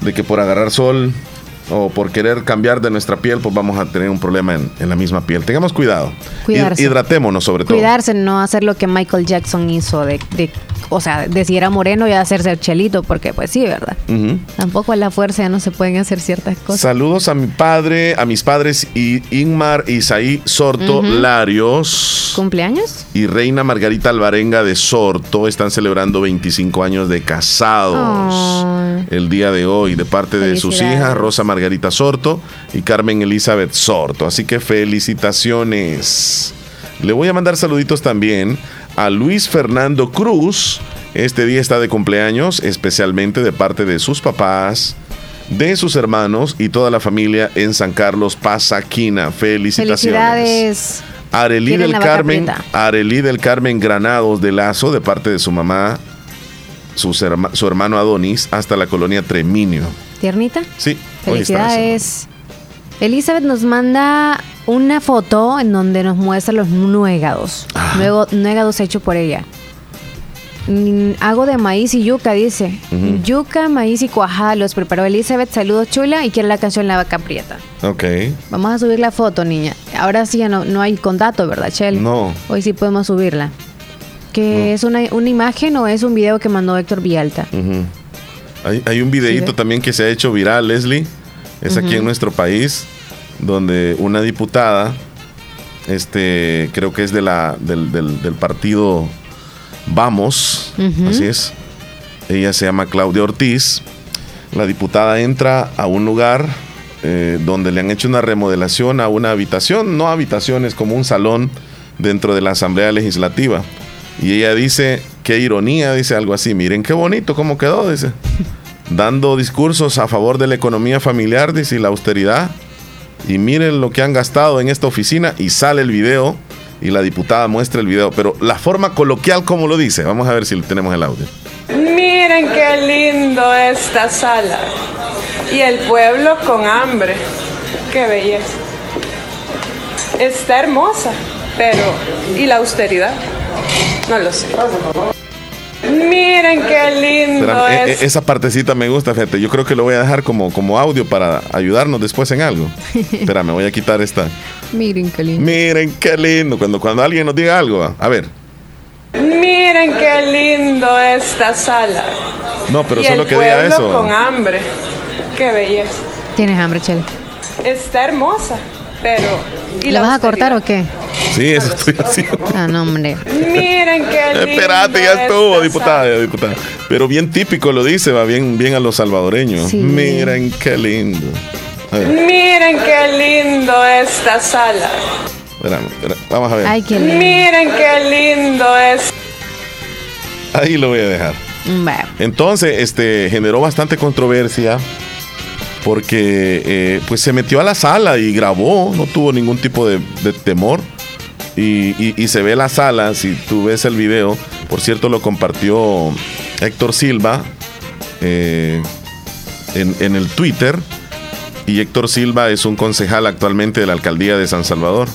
de que por agarrar sol o por querer cambiar de nuestra piel, pues vamos a tener un problema en, en la misma piel. Tengamos cuidado. Cuidarse. Hid- Hidratémonos sobre todo. Cuidarse, no hacer lo que Michael Jackson hizo de, de- o sea, de si era moreno y hacerse el chelito, porque pues sí, ¿verdad? Tampoco a la fuerza ya no se pueden hacer ciertas cosas. Saludos a mi padre, a mis padres y Inmar Isaí Sorto. Larios ¿Cumpleaños? y Reina Margarita Alvarenga de Sorto están celebrando 25 años de casados el día de hoy de parte de sus hijas Rosa Margarita Sorto y Carmen Elizabeth Sorto. Así que felicitaciones. Le voy a mandar saluditos también a Luis Fernando Cruz. Este día está de cumpleaños, especialmente de parte de sus papás, de sus hermanos y toda la familia en San Carlos Pasaquina. Felicitaciones. Felicidades. Arelí del Carmen. Arelí del Carmen Granados de Lazo, de parte de su mamá, sus herma- su hermano Adonis, hasta la colonia Treminio. ¿Tiernita? Sí. Felicidades. Elizabeth nos manda una foto en donde nos muestra los nuegados. Luego, nuegados hechos por ella. Mm, hago de maíz y yuca, dice. Ujú. Yuca, maíz y cuajada los preparó Elizabeth. Saludos chula y quiere la canción La Vaca Prieta. Ok. Vamos a subir la foto, niña. Ahora sí ya no, no hay con dato, ¿verdad, Chel? No. Hoy sí podemos subirla. ¿Que es una, una imagen o es un video que mandó Héctor Villalta? Ujú. hay, hay un videíto ve. también que se ha hecho viral, Leslie. Es aquí en nuestro país, donde una diputada, este, creo que es de la, del, del- del partido Vamos, así es. Ella se llama Claudia Ortiz. La diputada entra a un lugar eh, donde le han hecho una remodelación a una habitación, no habitación, es como un salón dentro de la Asamblea Legislativa. Y ella dice, qué ironía, dice algo así, miren qué bonito cómo quedó, dice. Dando discursos a favor de la economía familiar, dice, y la austeridad. Y miren lo que han gastado en esta oficina y sale el video y la diputada muestra el video. Pero la forma coloquial, como lo dice, vamos a ver si tenemos el audio. Miren qué lindo esta sala. Y el pueblo con hambre. Qué belleza. Está hermosa, pero ¿y la austeridad? No lo sé. Miren qué lindo Espérame, e- es. e- esa partecita me gusta, fíjate. Yo creo que lo voy a dejar como, como audio para ayudarnos después en algo. Espérame, voy a quitar esta. Miren qué lindo. Miren qué lindo. Cuando, cuando alguien nos diga algo, a ver. Miren qué lindo esta sala. No, pero y solo el que diga eso. con hambre. Qué belleza. ¿Tienes hambre, Chel? Está hermosa, pero ¿y ¿La la vas a cortar o qué? Sí, eso estoy haciendo. Ah, no, hombre. Miren qué lindo. Espérate, ya estuvo, diputada, diputada. Pero bien típico lo dice, va bien, bien a los salvadoreños. Sí. Miren qué lindo. Miren qué lindo esta sala. vamos a ver. Ay, qué lindo. Miren qué lindo es. Ahí lo voy a dejar. Bueno. Entonces, este generó bastante controversia porque eh, pues se metió a la sala y grabó, no tuvo ningún tipo de, temor. Y, se ve la sala, si tú ves el video, por cierto lo compartió Héctor Silva eh, en, el Twitter. Y Héctor Silva es un concejal actualmente de la alcaldía de San Salvador.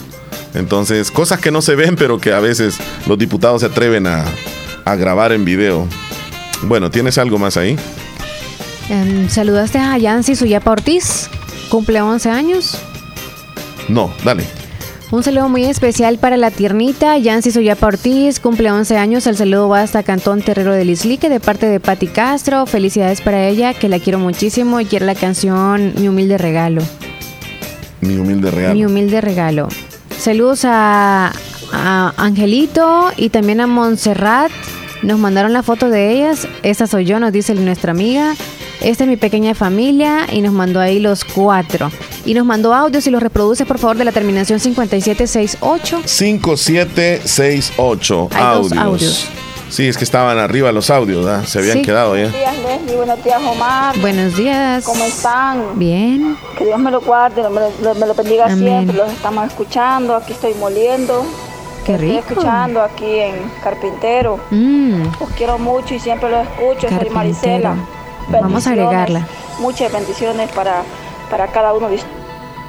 Entonces, cosas que no se ven, pero que a veces los diputados se atreven a grabar en video. Bueno, ¿tienes algo más ahí? Em, ¿Saludaste a Yancy Suyapa Ortiz? Cumple 11 años. No, dale. Un saludo muy especial para la tiernita Yancy Suyapa Ortiz, cumple 11 años. El saludo va hasta Cantón Terrero del Islique de parte de Patti Castro. Felicidades para ella, que la quiero muchísimo y quiere la canción Mi humilde regalo. Mi humilde real. Mi humilde regalo. Saludos a, a Angelito y también a Montserrat. Nos mandaron la foto de ellas. Esa soy yo, nos dice nuestra amiga. Esta es mi pequeña familia y nos mandó ahí los cuatro. Y nos mandó audios y los reproduce por favor de la terminación 5768. 5768 Hay dos audios. audios. Sí, es que estaban arriba los audios, ¿verdad? Se habían Sí. quedado ya. Buenos días, Leslie. Buenos días, Omar. Buenos días. ¿Cómo están? Bien. Que Dios me lo guarde, me lo, me lo bendiga Amén. siempre. Los estamos escuchando. Aquí estoy moliendo. Qué Estoy rico. escuchando aquí en Carpintero. Mm, Los quiero mucho y siempre los escucho. Soy Carpintero. Marisela. Vamos a agregarla. Muchas bendiciones para, para cada uno de ustedes.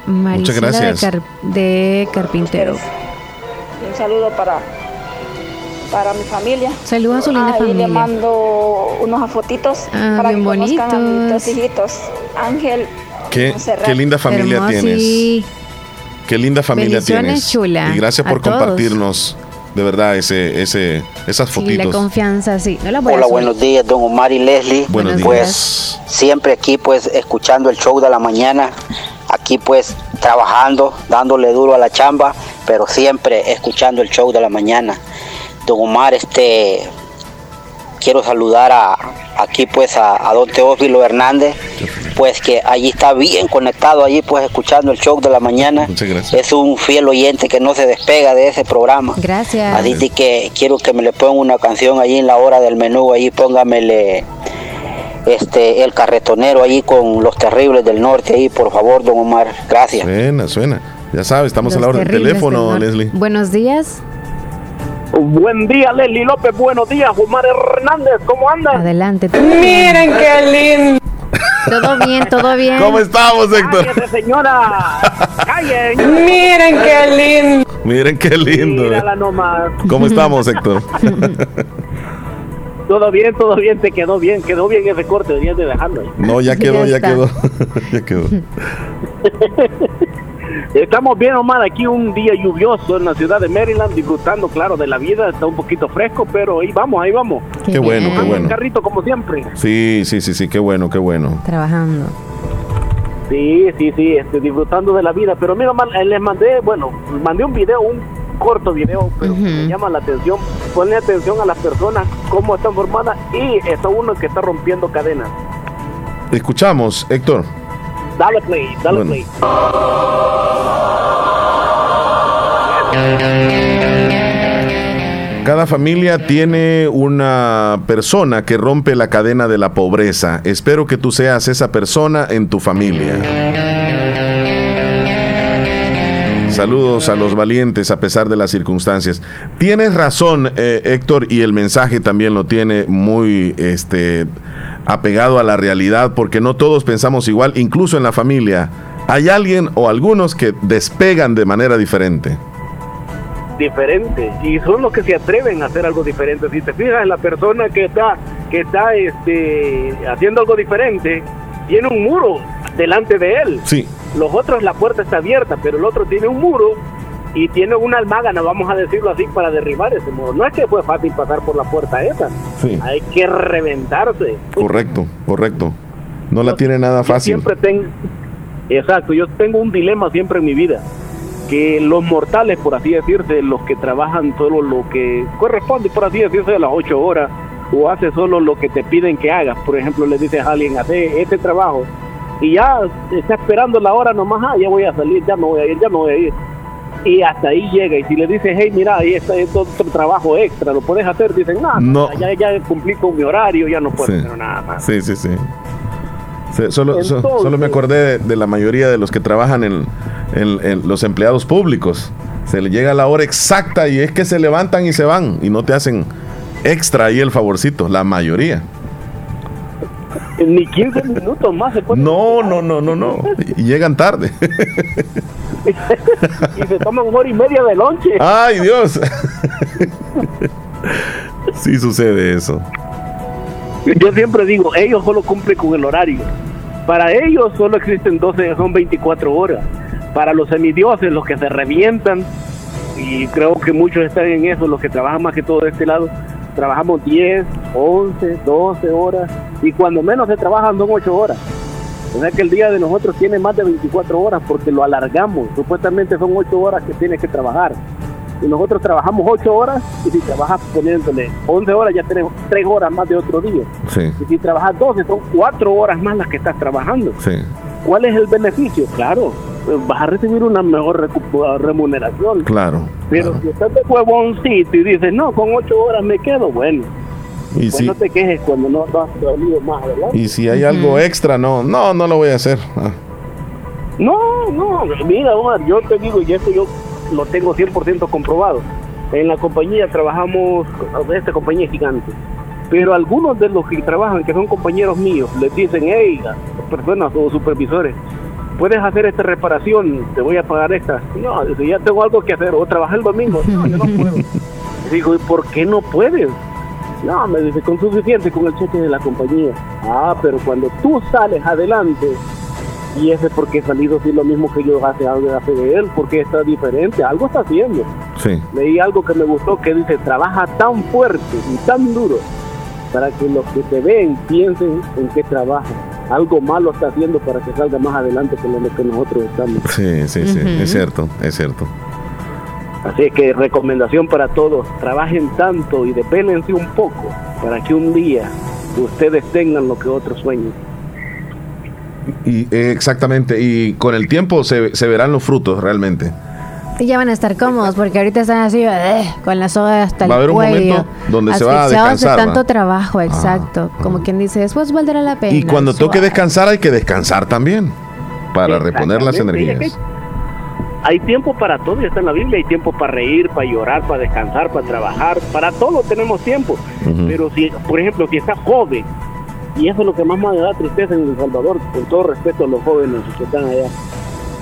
Marisela gracias. De, Car- de Carpintero. Un saludo para, para mi familia. Saludos a su linda Ahí familia. le mando unos fotitos Ah, para bien que conozcan a mis bonitos. dos hijitos. Ángel Qué, qué linda familia Hermosi. tienes. Qué linda familia tienes. chula. Y gracias por todos. compartirnos de verdad ese, ese, esas Sí, la fotitos. confianza, sí. No la voy Hola, buenos días, don Omar y Leslie. Buenos pues siempre aquí pues escuchando el show de la mañana, aquí pues trabajando, dándole duro a la chamba, pero siempre escuchando el show de la mañana. Don Omar, este quiero saludar a aquí pues a, a don Teófilo Hernández, pues que allí está bien conectado allí pues escuchando el show de la mañana. Muchas gracias. Es un fiel oyente que no se despega de ese programa. Gracias. Así que quiero que me le ponga una canción allí en la hora del menú, allí póngamele este el carretonero allí con los terribles del norte ahí, por favor, don Omar. Gracias. Suena, suena. Ya sabes, estamos Los a la hora del teléfono, del. Leslie. Buenos días. Buen día, Leslie López. Buenos días, Omar Hernández. ¿Cómo andas? Adelante. Miren qué lindo. Todo bien, todo bien. ¿Cómo estamos, Héctor? Cállese, señora. Miren qué lindo. Miren qué lindo. eh. Mírala nomás. ¿Cómo estamos, Héctor? Todo bien, todo bien. Te quedó bien. Quedó bien ese corte. Deberías de dejarlo. ahí. No, ya quedó, Ya quedó. ya quedó. Estamos bien, Omar. Aquí un día lluvioso en la ciudad de Maryland, disfrutando, claro, de la vida. Está un poquito fresco, pero ahí vamos, ahí vamos. Qué bueno, qué Ando en bueno. carrito como siempre. Sí, sí, sí, sí, qué bueno, qué bueno. Trabajando. Sí, sí, sí, este, disfrutando de la vida. Pero mira, man, eh, les mandé, bueno, mandé un video, un corto video, pero que me llama la atención. Ponle atención a las personas, cómo están formadas y está uno que está rompiendo cadenas. Escuchamos, Héctor. Dale play, dale Bueno. play. Cada familia tiene una persona que rompe la cadena de la pobreza. Espero que tú seas esa persona en tu familia. Saludos a los valientes a pesar de las circunstancias. Tienes razón, eh, Héctor, y el mensaje también lo tiene muy este, apegado a la realidad, porque no todos pensamos igual, incluso en la familia. Hay alguien o algunos que despegan de manera diferente. diferente y son los que se atreven a hacer algo diferente. Si te fijas, la persona que está que está este haciendo algo diferente tiene un muro delante de él. Sí. Los otros la puerta está abierta, pero el otro tiene un muro y tiene una almágana, vamos a decirlo así, para derribar ese muro. No es que fue fácil pasar por la puerta esa. Sí. Hay que reventarse. Correcto, correcto. No la tiene nada Yo fácil. siempre tengo Exacto, yo tengo un dilema siempre en mi vida. que los mortales, por así decirse, los que trabajan solo lo que corresponde, por así decirse, a las ocho horas, o hace solo lo que te piden que hagas. Por ejemplo, le dices a alguien, hace este trabajo, y ya está esperando la hora nomás, ah, ya voy a salir, ya no voy a ir, ya no voy a ir. Y hasta ahí llega. Y si le dices, hey, mira, ahí está es otro trabajo extra, ¿lo puedes hacer? Dicen, "Ah, no, ya, ya cumplí con mi horario, ya no puedo Sí. hacer nada más. Sí, sí, sí. Sí, solo, Entonces- solo me acordé de, de la mayoría de los que trabajan en, en- en los empleados públicos. Se le llega la hora exacta y es que se levantan y se van y no te hacen extra ahí el favorcito, la mayoría. Ni 15 minutos más se puede. No, no, no, no, no. Y llegan tarde. y se toman hora y media de lonche. Ay, Dios. Sí sucede eso. Yo siempre digo, ellos solo cumplen con el horario. Para ellos solo existen 12, son 24 horas. Para los semidioses, los que se revientan, y creo que muchos están en eso, los que trabajan más que todo de este lado, trabajamos 10, 11, 12 horas, y cuando menos se trabajan son 8 horas. O sea que el día de nosotros tiene más de 24 horas porque lo alargamos. Supuestamente son 8 horas que tienes que trabajar. Y nosotros trabajamos 8 horas y si trabajas poniéndole 11 horas ya tenemos 3 horas más de otro día. Sí, Y si trabajas 12 son 4 horas más las que estás trabajando. sí. ¿Cuál es el beneficio? Claro, vas a recibir una mejor recu- remuneración. Claro. Pero si estás de huevoncito y dices, no, con 8 horas me quedo, bueno. Y pues si, no te quejes cuando no has salido más, ¿verdad? y si hay algo extra, no, no, no lo voy a hacer. Ah, No, no, mira, Omar, yo te digo, y esto yo lo tengo 100% comprobado. En la compañía trabajamos, esta compañía es gigante, pero algunos de los que trabajan, que son compañeros míos, les dicen, hey, personas o supervisores, puedes hacer esta reparación, te voy a pagar esta. No, dice, ya tengo algo que hacer, o trabajar el domingo. No, yo no puedo. Digo, ¿y por qué no puedes? No, me dice, con suficiente con el cheque de la compañía. Ah, pero cuando tú sales adelante, y ese porque he salido así lo mismo que yo hace, hace de él, porque está diferente, algo está haciendo. Sí. Leí algo que me gustó que dice, trabaja tan fuerte y tan duro para que los que te ven piensen en qué trabaja. Algo malo está haciendo para que salga más adelante que lo que nosotros estamos. Sí, sí, sí. Es cierto, es cierto. Así que recomendación para todos, trabajen tanto y depélense un poco para que un día ustedes tengan lo que otros sueñan. Y eh, exactamente, y con el tiempo se, se verán los frutos realmente. Y ya van a estar cómodos porque ahorita están así eh, con la soga hasta el Va a haber un cuello. momento donde se va a descansar, de tanto trabajo, exacto. Como quien dice, después valdrá la pena. Y cuando toque descansar hay que descansar también para reponer las energías. Hay tiempo para todo, ya está en la Biblia, hay tiempo para reír, para llorar, para descansar, para trabajar, para todo tenemos tiempo. Pero si, por ejemplo, si estás joven, y eso es lo que más me da tristeza en El Salvador, con todo respeto a los jóvenes que están allá,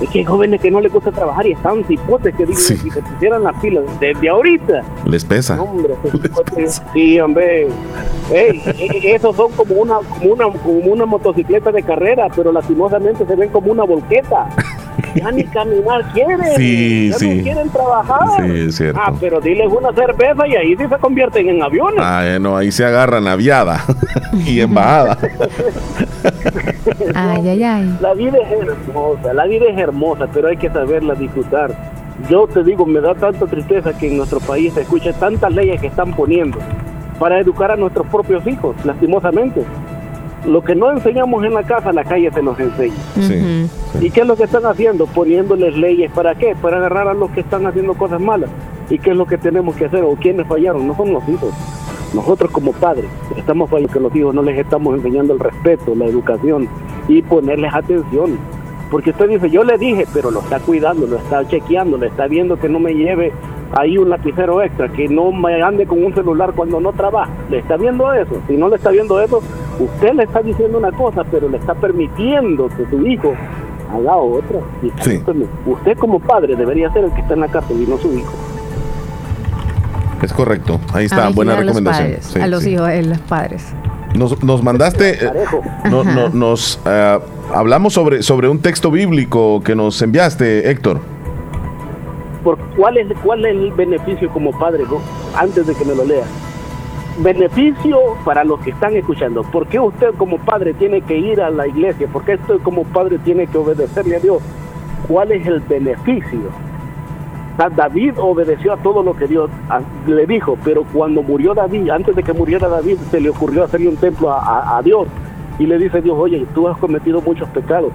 es que hay jóvenes que no les gusta trabajar y están cipotes que dicen, si se pusieran las pilas desde ahorita, Les pesa. Hombre, sí, hombre. Ey, e- e- esos son como una, como una como una motocicleta de carrera, pero lastimosamente se ven como una volqueta. Ya ni caminar quieren. Sí, ya sí. no quieren trabajar. Sí, es cierto. Ah, pero diles una cerveza y ahí sí se convierten en aviones. Ah, eh, no, ahí se agarran aviada y embajada. Ay, ay, ay. La vida es hermosa, la vida es hermosa, pero hay que saberla disfrutar. Yo te digo, me da tanta tristeza que en nuestro país se escuche tantas leyes que están poniendo para educar a nuestros propios hijos, lastimosamente. Lo que no enseñamos en la casa, la calle se nos enseña. Sí. ¿Y qué es lo que están haciendo? Poniéndoles leyes. ¿Para qué? Para agarrar a los que están haciendo cosas malas. ¿Y qué es lo que tenemos que hacer? ¿O quiénes fallaron? No son los hijos. Nosotros como padres estamos fallando que los hijos no les estamos enseñando el respeto, la educación y ponerles atención. Porque usted dice, yo le dije, pero lo está cuidando, lo está chequeando, le está viendo que no me lleve ahí un lapicero extra, que no me ande con un celular cuando no trabaja. ¿Le está viendo eso? Si no le está viendo eso, usted le está diciendo una cosa, pero le está permitiendo que su hijo haga otra. Y Sí. Usted como padre debería ser el que está en la cárcel y no su hijo. Es correcto. Ahí está, A buena vigilar a los recomendación. padres, Sí, a los sí. hijos de los padres. Nos, nos mandaste, eh, no- no- nos eh, hablamos sobre, sobre un texto bíblico que nos enviaste, Héctor. por cuál es cuál es el beneficio como padre ¿no? antes de que me lo lea beneficio para los que están escuchando ¿por qué usted como padre tiene que ir a la iglesia? ¿por qué usted como padre tiene que obedecerle a Dios? ¿cuál es el beneficio? David obedeció a todo lo que Dios a- le dijo, pero cuando murió David, antes de que muriera David, se le ocurrió hacerle un templo a, Dios. Y le dice Dios, oye, tú has cometido muchos pecados,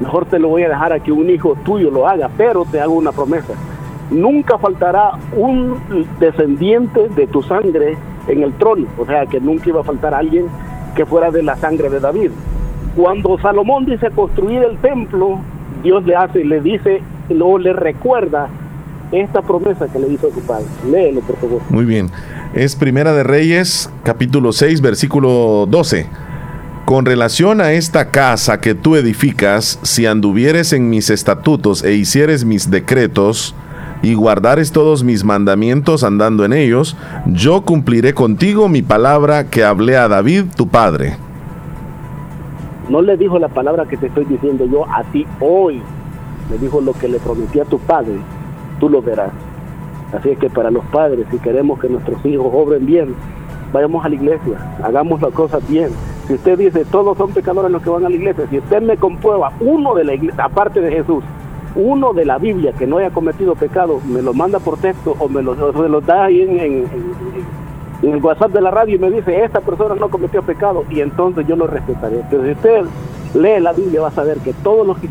mejor te lo voy a dejar a que un hijo tuyo lo haga, pero te hago una promesa. Nunca faltará un descendiente de tu sangre en el trono, o sea que nunca iba a faltar alguien que fuera de la sangre de David. Cuando Salomón dice construir el templo, Dios le hace, le dice, luego le recuerda esta promesa que le hizo a su padre. Léelo, por favor. Muy bien. Es Primera de Reyes, capítulo 6, versículo 12. Con relación a esta casa que tú edificas, si anduvieres en mis estatutos e hicieres mis decretos, y guardares todos mis mandamientos andando en ellos, yo cumpliré contigo mi palabra que hablé a David, tu padre. No le dijo la palabra que te estoy diciendo yo a ti hoy. Le dijo lo que le prometí a tu padre. Tú lo verás. Así es que para los padres, si queremos que nuestros hijos obren bien, vayamos a la iglesia, hagamos las cosas bien. Si usted dice, todos son pecadores los que van a la iglesia, si usted me comprueba uno de la iglesia, aparte de Jesús, uno de la Biblia que no haya cometido pecado, me lo manda por texto o me lo, da ahí en, el WhatsApp de la radio y me dice, esta persona no cometió pecado, y entonces yo lo respetaré. Pero si usted lee la Biblia, va a saber que todos los que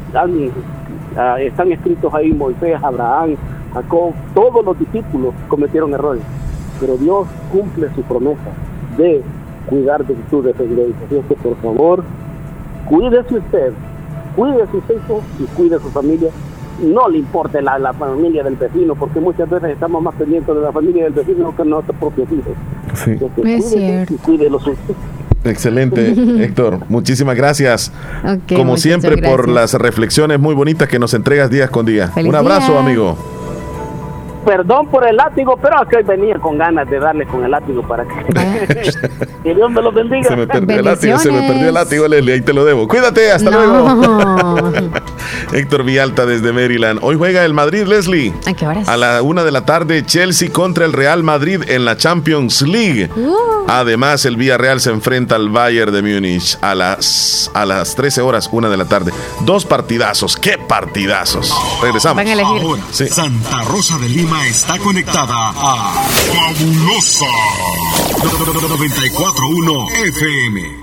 ah, están escritos ahí, Moisés, Abraham, Jacob, todos los discípulos cometieron errores. Pero Dios cumple su promesa de cuidar de su descendencia. Así es que, por favor, cuídese usted, cuide sus hijos y cuide su familia. No le importe la, la familia del vecino, porque muchas veces estamos más pendientes de la familia del vecino que de nuestros propios hijos. Sí. Que Es cierto. y cuide los suyos. Excelente, Héctor. Muchísimas gracias. Ok, Como siempre, por gracias. las reflexiones muy bonitas que nos entregas día con día. Feliz Un abrazo, día. amigo. Perdón por el látigo, pero hoy venía con ganas de darle con el látigo para que, que Dios me lo bendiga. Se me perdió el látigo, se me perdió el látigo, Leslie, ahí te lo debo. Cuídate, hasta No. luego. Héctor Villalta desde Maryland. Hoy juega el Madrid, Leslie. ¿A qué horas? A la una de la tarde, Chelsea contra el Real Madrid en la Champions League. Uh. Además, el Villarreal se enfrenta al Bayern de Múnich a las, a las 13 horas, una de la tarde. Dos partidazos, qué partidazos. Regresamos. Van a elegir. Ahora, Sí. Santa Rosa de Lima está conectada a Fabulosa 941 FM.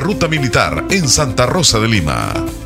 Ruta Militar en Santa Rosa de Lima.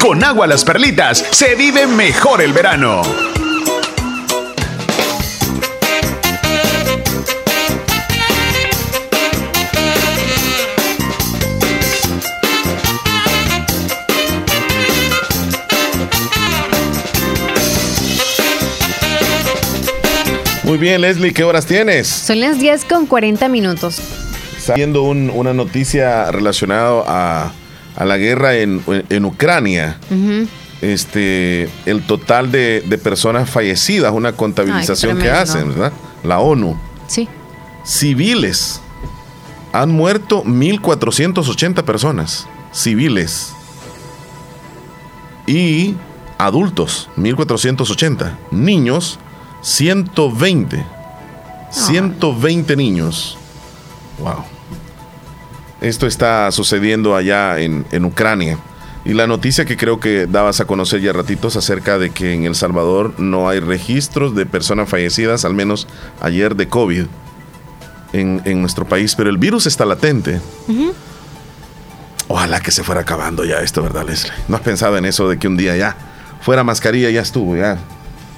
Con agua las perlitas se vive mejor el verano. Muy bien, Leslie, ¿qué horas tienes? Son las 10 con 40 minutos. Está viendo un- una noticia relacionada a, a la guerra en, en Ucrania. Este, el total de, de personas fallecidas, una contabilización que hacen, ¿verdad? La ONU. Sí. Civiles. Han muerto 1.480 personas. Civiles. Y adultos, 1.480. Niños, 120. 120 niños. Wow. Esto está sucediendo allá en, en Ucrania. Y la noticia que creo que dabas a conocer ya ratitos acerca de que en El Salvador no hay registros de personas fallecidas, al menos ayer de COVID en, en nuestro país, pero el virus está latente. Ojalá que se fuera acabando ya esto, ¿verdad, Leslie? ¿No has pensado en eso de que un día ya fuera mascarilla ya estuvo, ya?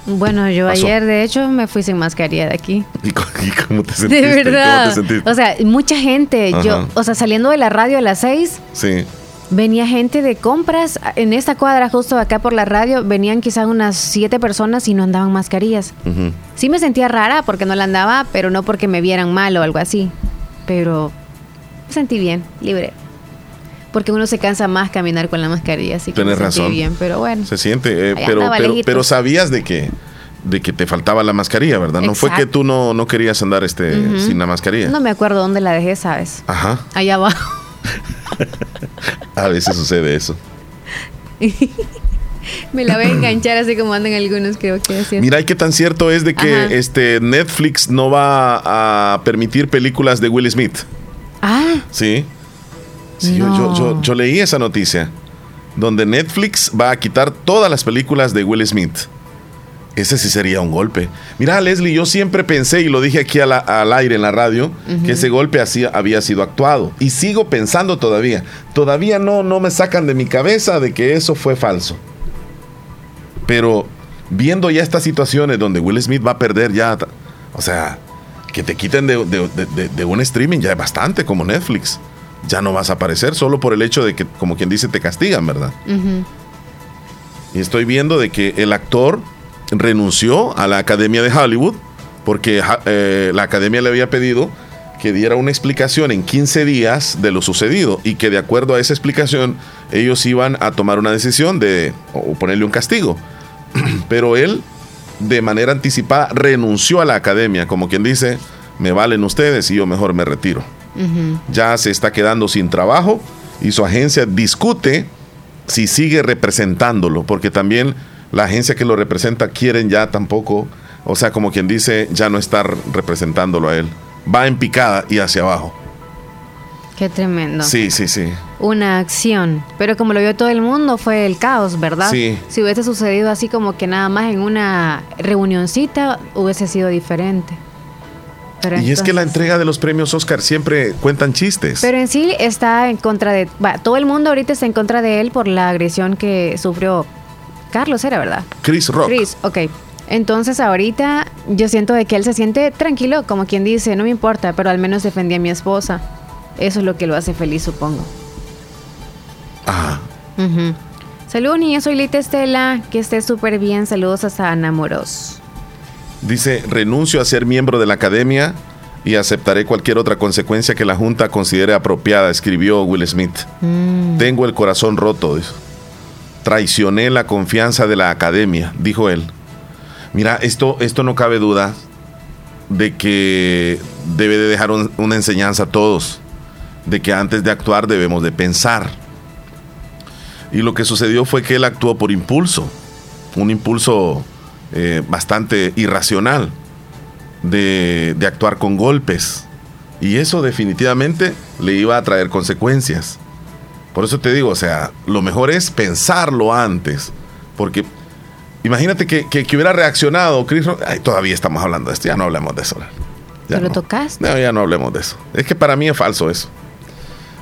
Bueno, yo Pasó. ayer de hecho me fui sin mascarilla de aquí. ¿Y cómo te sentiste? De verdad. ¿Cómo te sentiste? O sea, mucha gente. Yo, o sea, saliendo de la radio a las 6, Sí. venía gente de compras. En esta cuadra, justo acá por la radio, venían quizás unas siete personas y no andaban mascarillas. Sí me sentía rara porque no la andaba, pero no porque me vieran mal o algo así. Pero me sentí bien, libre. Porque uno se cansa más caminar con la mascarilla, así que Tienes me razón. bien. Pero bueno, Se siente, eh, pero, pero, pero sabías de que, de que te faltaba la mascarilla, ¿verdad? No fue que tú no, no querías andar este, sin la mascarilla. no me acuerdo dónde la dejé, ¿sabes? Ajá. Allá abajo. A veces sucede eso. me la voy a enganchar así como andan algunos, creo que así. es. Mira, y qué tan cierto es de que Ajá. este Netflix no va a permitir películas de Will Smith. Ah, Sí. Sí, yo- yo, yo, yo leí esa noticia. Donde Netflix va a quitar todas las películas de Will Smith. Ese sí sería un golpe. Mira, Leslie, yo siempre pensé, y lo dije aquí la- al aire en la radio, que ese golpe así había sido actuado. Y sigo pensando todavía. Todavía no, no me sacan de mi cabeza de que eso fue falso. Pero viendo ya estas situaciones donde Will Smith va a perder ya, o sea, que te quiten de, de- de- de- de un streaming ya es bastante como Netflix. Ya no vas a aparecer solo por el hecho de que, como quien dice, te castigan, ¿verdad? Y estoy viendo de que el actor renunció a la Academia de Hollywood porque eh, la Academia le había pedido que diera una explicación en 15 días de lo sucedido y que de acuerdo a esa explicación ellos iban a tomar una decisión de o ponerle un castigo. Pero él de manera anticipada renunció a la Academia, como quien dice, me valen ustedes y yo mejor me retiro Ya se está quedando sin trabajo y su agencia discute si sigue representándolo, porque también la agencia que lo representa quieren ya tampoco, o sea, como quien dice, ya no estar representándolo a él. Va en picada y hacia abajo. Qué tremendo. Sí, sí, sí. Una acción. Pero como lo vio todo el mundo, fue el caos, ¿verdad? Sí. Si hubiese sucedido así como que nada más en una reunioncita, hubiese sido diferente. Pero y es que la entonces- entrega de los premios Oscar siempre cuentan chistes. Pero en sí está en contra de... todo el mundo ahorita está en contra de él por la agresión que sufrió Carlos, era verdad. Chris Rock. Chris, ok. Entonces ahorita yo siento de que él se siente tranquilo, como quien dice, no me importa, pero al menos defendí a mi esposa. Eso es lo que lo hace feliz, supongo. Ajá. Ujú. Saludos, niña. Soy Lita Estela. Que esté súper bien. Saludos hasta Ana Moros. Dice, renuncio a ser miembro de la academia y aceptaré cualquier otra consecuencia que la Junta considere apropiada, escribió Will Smith. Mm. Tengo el corazón roto. Traicioné la confianza de la academia, dijo él. Mira, esto, esto no cabe duda de que debe de dejar un- una enseñanza a todos, de que antes de actuar debemos de pensar. Y lo que sucedió fue que él actuó por impulso, un impulso eh, bastante irracional de, de actuar con golpes. Y eso definitivamente le iba a traer consecuencias. Por eso te digo, o sea, lo mejor es pensarlo antes. Porque imagínate que, que- que hubiera reaccionado Chris Rock. Ay, todavía estamos hablando de esto, ya no hablemos de eso. Ya ¿Te lo no. tocaste? No, ya no hablemos de eso. Es que para mí es falso eso.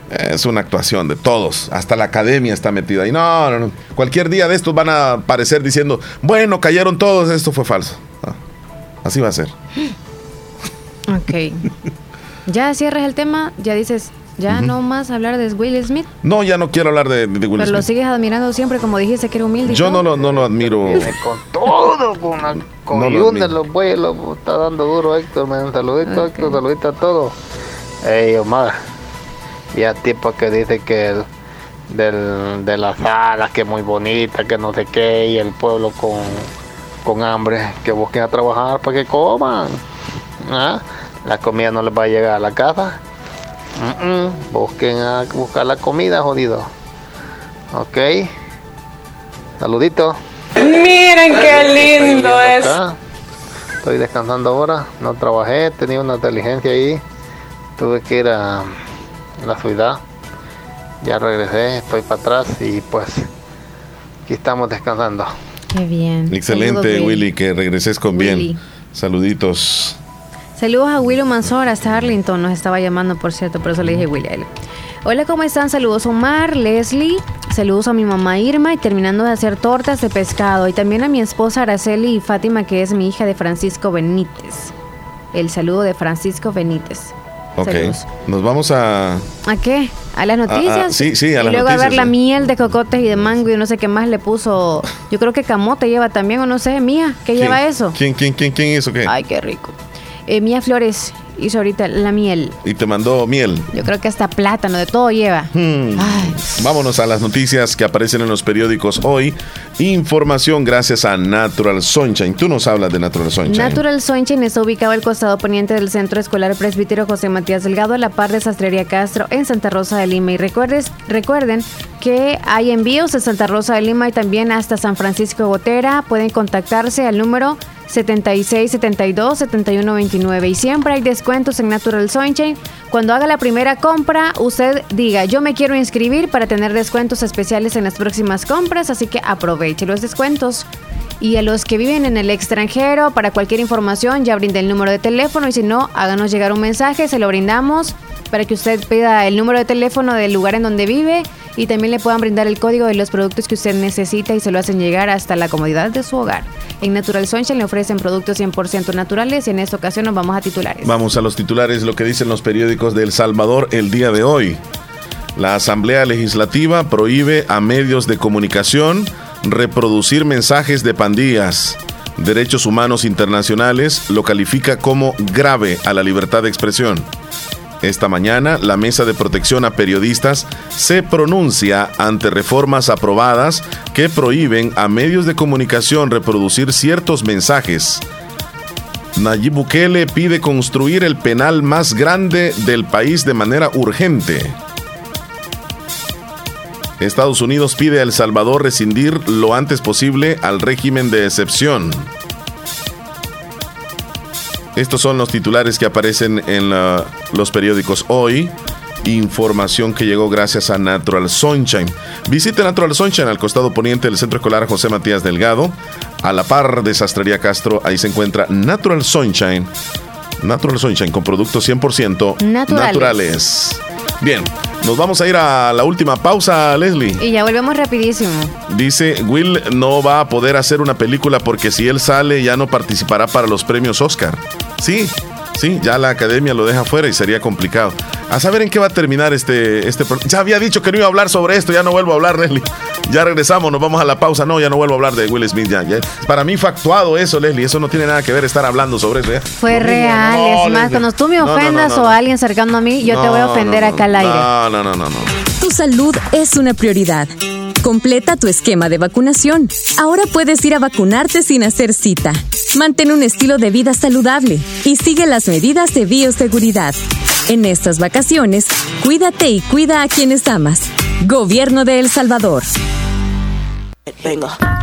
Es una actuación de todos. Hasta la academia está metida ahí. No, no, no. Cualquier día de estos van a aparecer diciendo, bueno, cayeron todos, esto fue falso. Ah, Así va a ser. Ok. ya cierras el tema. Ya dices, ya no más hablar de Will Smith. No, ya no quiero hablar de, de Will pero lo Smith. sigues admirando siempre, como dijiste que era humilde. y Yo todo. no lo, no lo admiro. Todo con la No lo coyunda, admiro. los bueyes, lo está dando duro Héctor, me un saludito Héctor, saludito a todos. Ey, Omar, ya tipo que dice que el, del, de las alas, que muy bonita, que no sé qué, y el pueblo con, con hambre, que busquen a trabajar para que coman. ¿Ah? La comida no les va a llegar a la casa. Busquen a buscar la comida, jodido. Ok. Saludito. Miren qué lindo es. Acá. Estoy descansando ahora, no trabajé, tenía una diligencia ahí, tuve que ir a la ciudad, ya regresé, estoy para atrás y pues aquí estamos descansando. Qué bien. Excelente, Saludos, Will. Willy, que regreses con bien. Saluditos. Saludos a Willow Mansor, hasta Arlington nos estaba llamando, por cierto, por eso le dije Willy a él. Hola, ¿cómo están? Saludos Omar, Leslie, saludos a mi mamá Irma y terminando de hacer tortas de pescado y también a mi esposa Araceli y Fátima, que es mi hija de Francisco Benítez. El saludo de Francisco Benítez. Ok. Saludos. Nos vamos a. ¿A qué? ¿A las noticias? Sí, sí, a y las luego a ver noticias, la miel de cocotes y de mango y no sé qué más le puso. Yo creo que camote lleva también, o no sé, Mía, ¿qué lleva eso? ¿Quién, quién, quién, quién hizo qué? Ay, qué rico. Eh, Mía Flores hizo ahorita la miel. Y te mandó miel. Yo creo que hasta plátano, de todo lleva. Hmm. Vámonos a las noticias que aparecen en los periódicos hoy. Información gracias a Natural Sunshine. Tú nos hablas de Natural Sunshine. Natural Sunshine está ubicado al costado poniente del Centro Escolar Presbítero José Matías Delgado, a la par de Sastrería Castro, en Santa Rosa de Lima. Y recuerdes, recuerden que hay envíos de Santa Rosa de Lima y también hasta San Francisco de Gotera. Pueden contactarse al número 7672-7129. Y siempre hay descuentos en Natural Sunshine. Cuando haga la primera compra, usted diga, yo me quiero inscribir para tener descuentos especiales en las próximas compras, así que aproveche los descuentos. Y a los que viven en el extranjero, para cualquier información, ya brindé el número de teléfono y si no, háganos llegar un mensaje, se lo brindamos para que usted pida el número de teléfono del lugar en donde vive y también le puedan brindar el código de los productos que usted necesita y se lo hacen llegar hasta la comodidad de su hogar. En Natural Sunshine le ofrecen productos 100% naturales y en esta ocasión nos vamos a titulares. Vamos a los titulares, lo que dicen los periódicos de El Salvador el día de hoy. La Asamblea Legislativa prohíbe a medios de comunicación reproducir mensajes de pandillas. Derechos Humanos Internacionales lo califica como grave a la libertad de expresión. Esta mañana, la Mesa de Protección a Periodistas se pronuncia ante reformas aprobadas que prohíben a medios de comunicación reproducir ciertos mensajes. Nayib Bukele pide construir el penal más grande del país de manera urgente. Estados Unidos pide a El Salvador rescindir lo antes posible al régimen de excepción. Estos son los titulares que aparecen en la- los periódicos hoy. Información que llegó gracias a Natural Sunshine. Visite Natural Sunshine al costado poniente del Centro Escolar José Matías Delgado. A la par de Sastrería Castro, ahí se encuentra Natural Sunshine. Natural Sunshine con productos 100% Naturales. naturales. Bien, nos vamos a ir a la última pausa, Leslie. Y ya volvemos rapidísimo. Dice, Will no va a poder hacer una película porque si él sale ya no participará para los premios Oscar. Sí, Sí, ya la academia lo deja fuera y sería complicado. A saber en qué va a terminar este, este Ya había dicho que no iba a hablar sobre esto, ya no vuelvo a hablar, Leslie. Ya regresamos, nos vamos a la pausa. No, ya no vuelvo a hablar de Will Smith. Ya, ya. Para mí fue actuado eso, Leslie. Eso no tiene nada que ver estar hablando sobre eso. ya. Fue No, real, no, es más, Leslie. cuando tú me No, no, no, ofendas no, no. o alguien cercano a mí, yo te voy a ofender no, no. acá al aire. No, no, no, no, no. Tu salud es una prioridad. Completa tu esquema de vacunación. Ahora puedes ir a vacunarte sin hacer cita. Mantén un estilo de vida saludable y sigue las medidas de bioseguridad. En estas vacaciones, cuídate y cuida a quienes amas. Gobierno de El Salvador. Venga.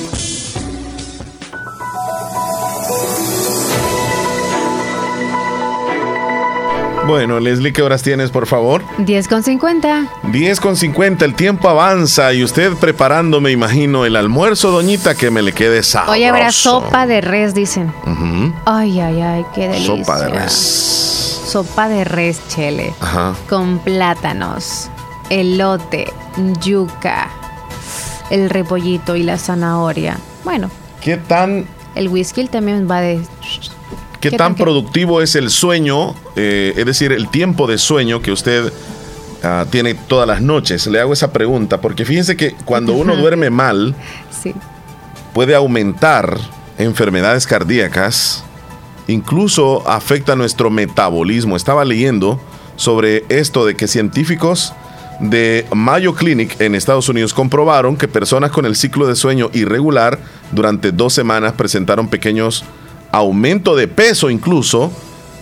Bueno, Leslie, ¿qué horas tienes, por favor? 10 con 50. 10 con 50, el tiempo avanza y usted preparando, me imagino, el almuerzo, doñita, que me le quede sabroso. Hoy habrá sopa de res, dicen. Ujú. Ay, ay, ay, qué delicia. Sopa de res. Sopa de res, chele. Ajá. Con plátanos, elote, yuca, el repollito y la zanahoria. Bueno, ¿Qué tan, el whisky también va de... qué ¿Qué tan qué? productivo es el sueño, eh, es decir, el tiempo de sueño que usted ah, tiene todas las noches? Le hago esa pregunta porque fíjense que cuando uno duerme mal, Sí. puede aumentar enfermedades cardíacas, incluso afecta nuestro metabolismo. Estaba leyendo sobre esto de que científicos de Mayo Clinic en Estados Unidos comprobaron que personas con el ciclo de sueño irregular durante dos semanas presentaron pequeños aumento de peso incluso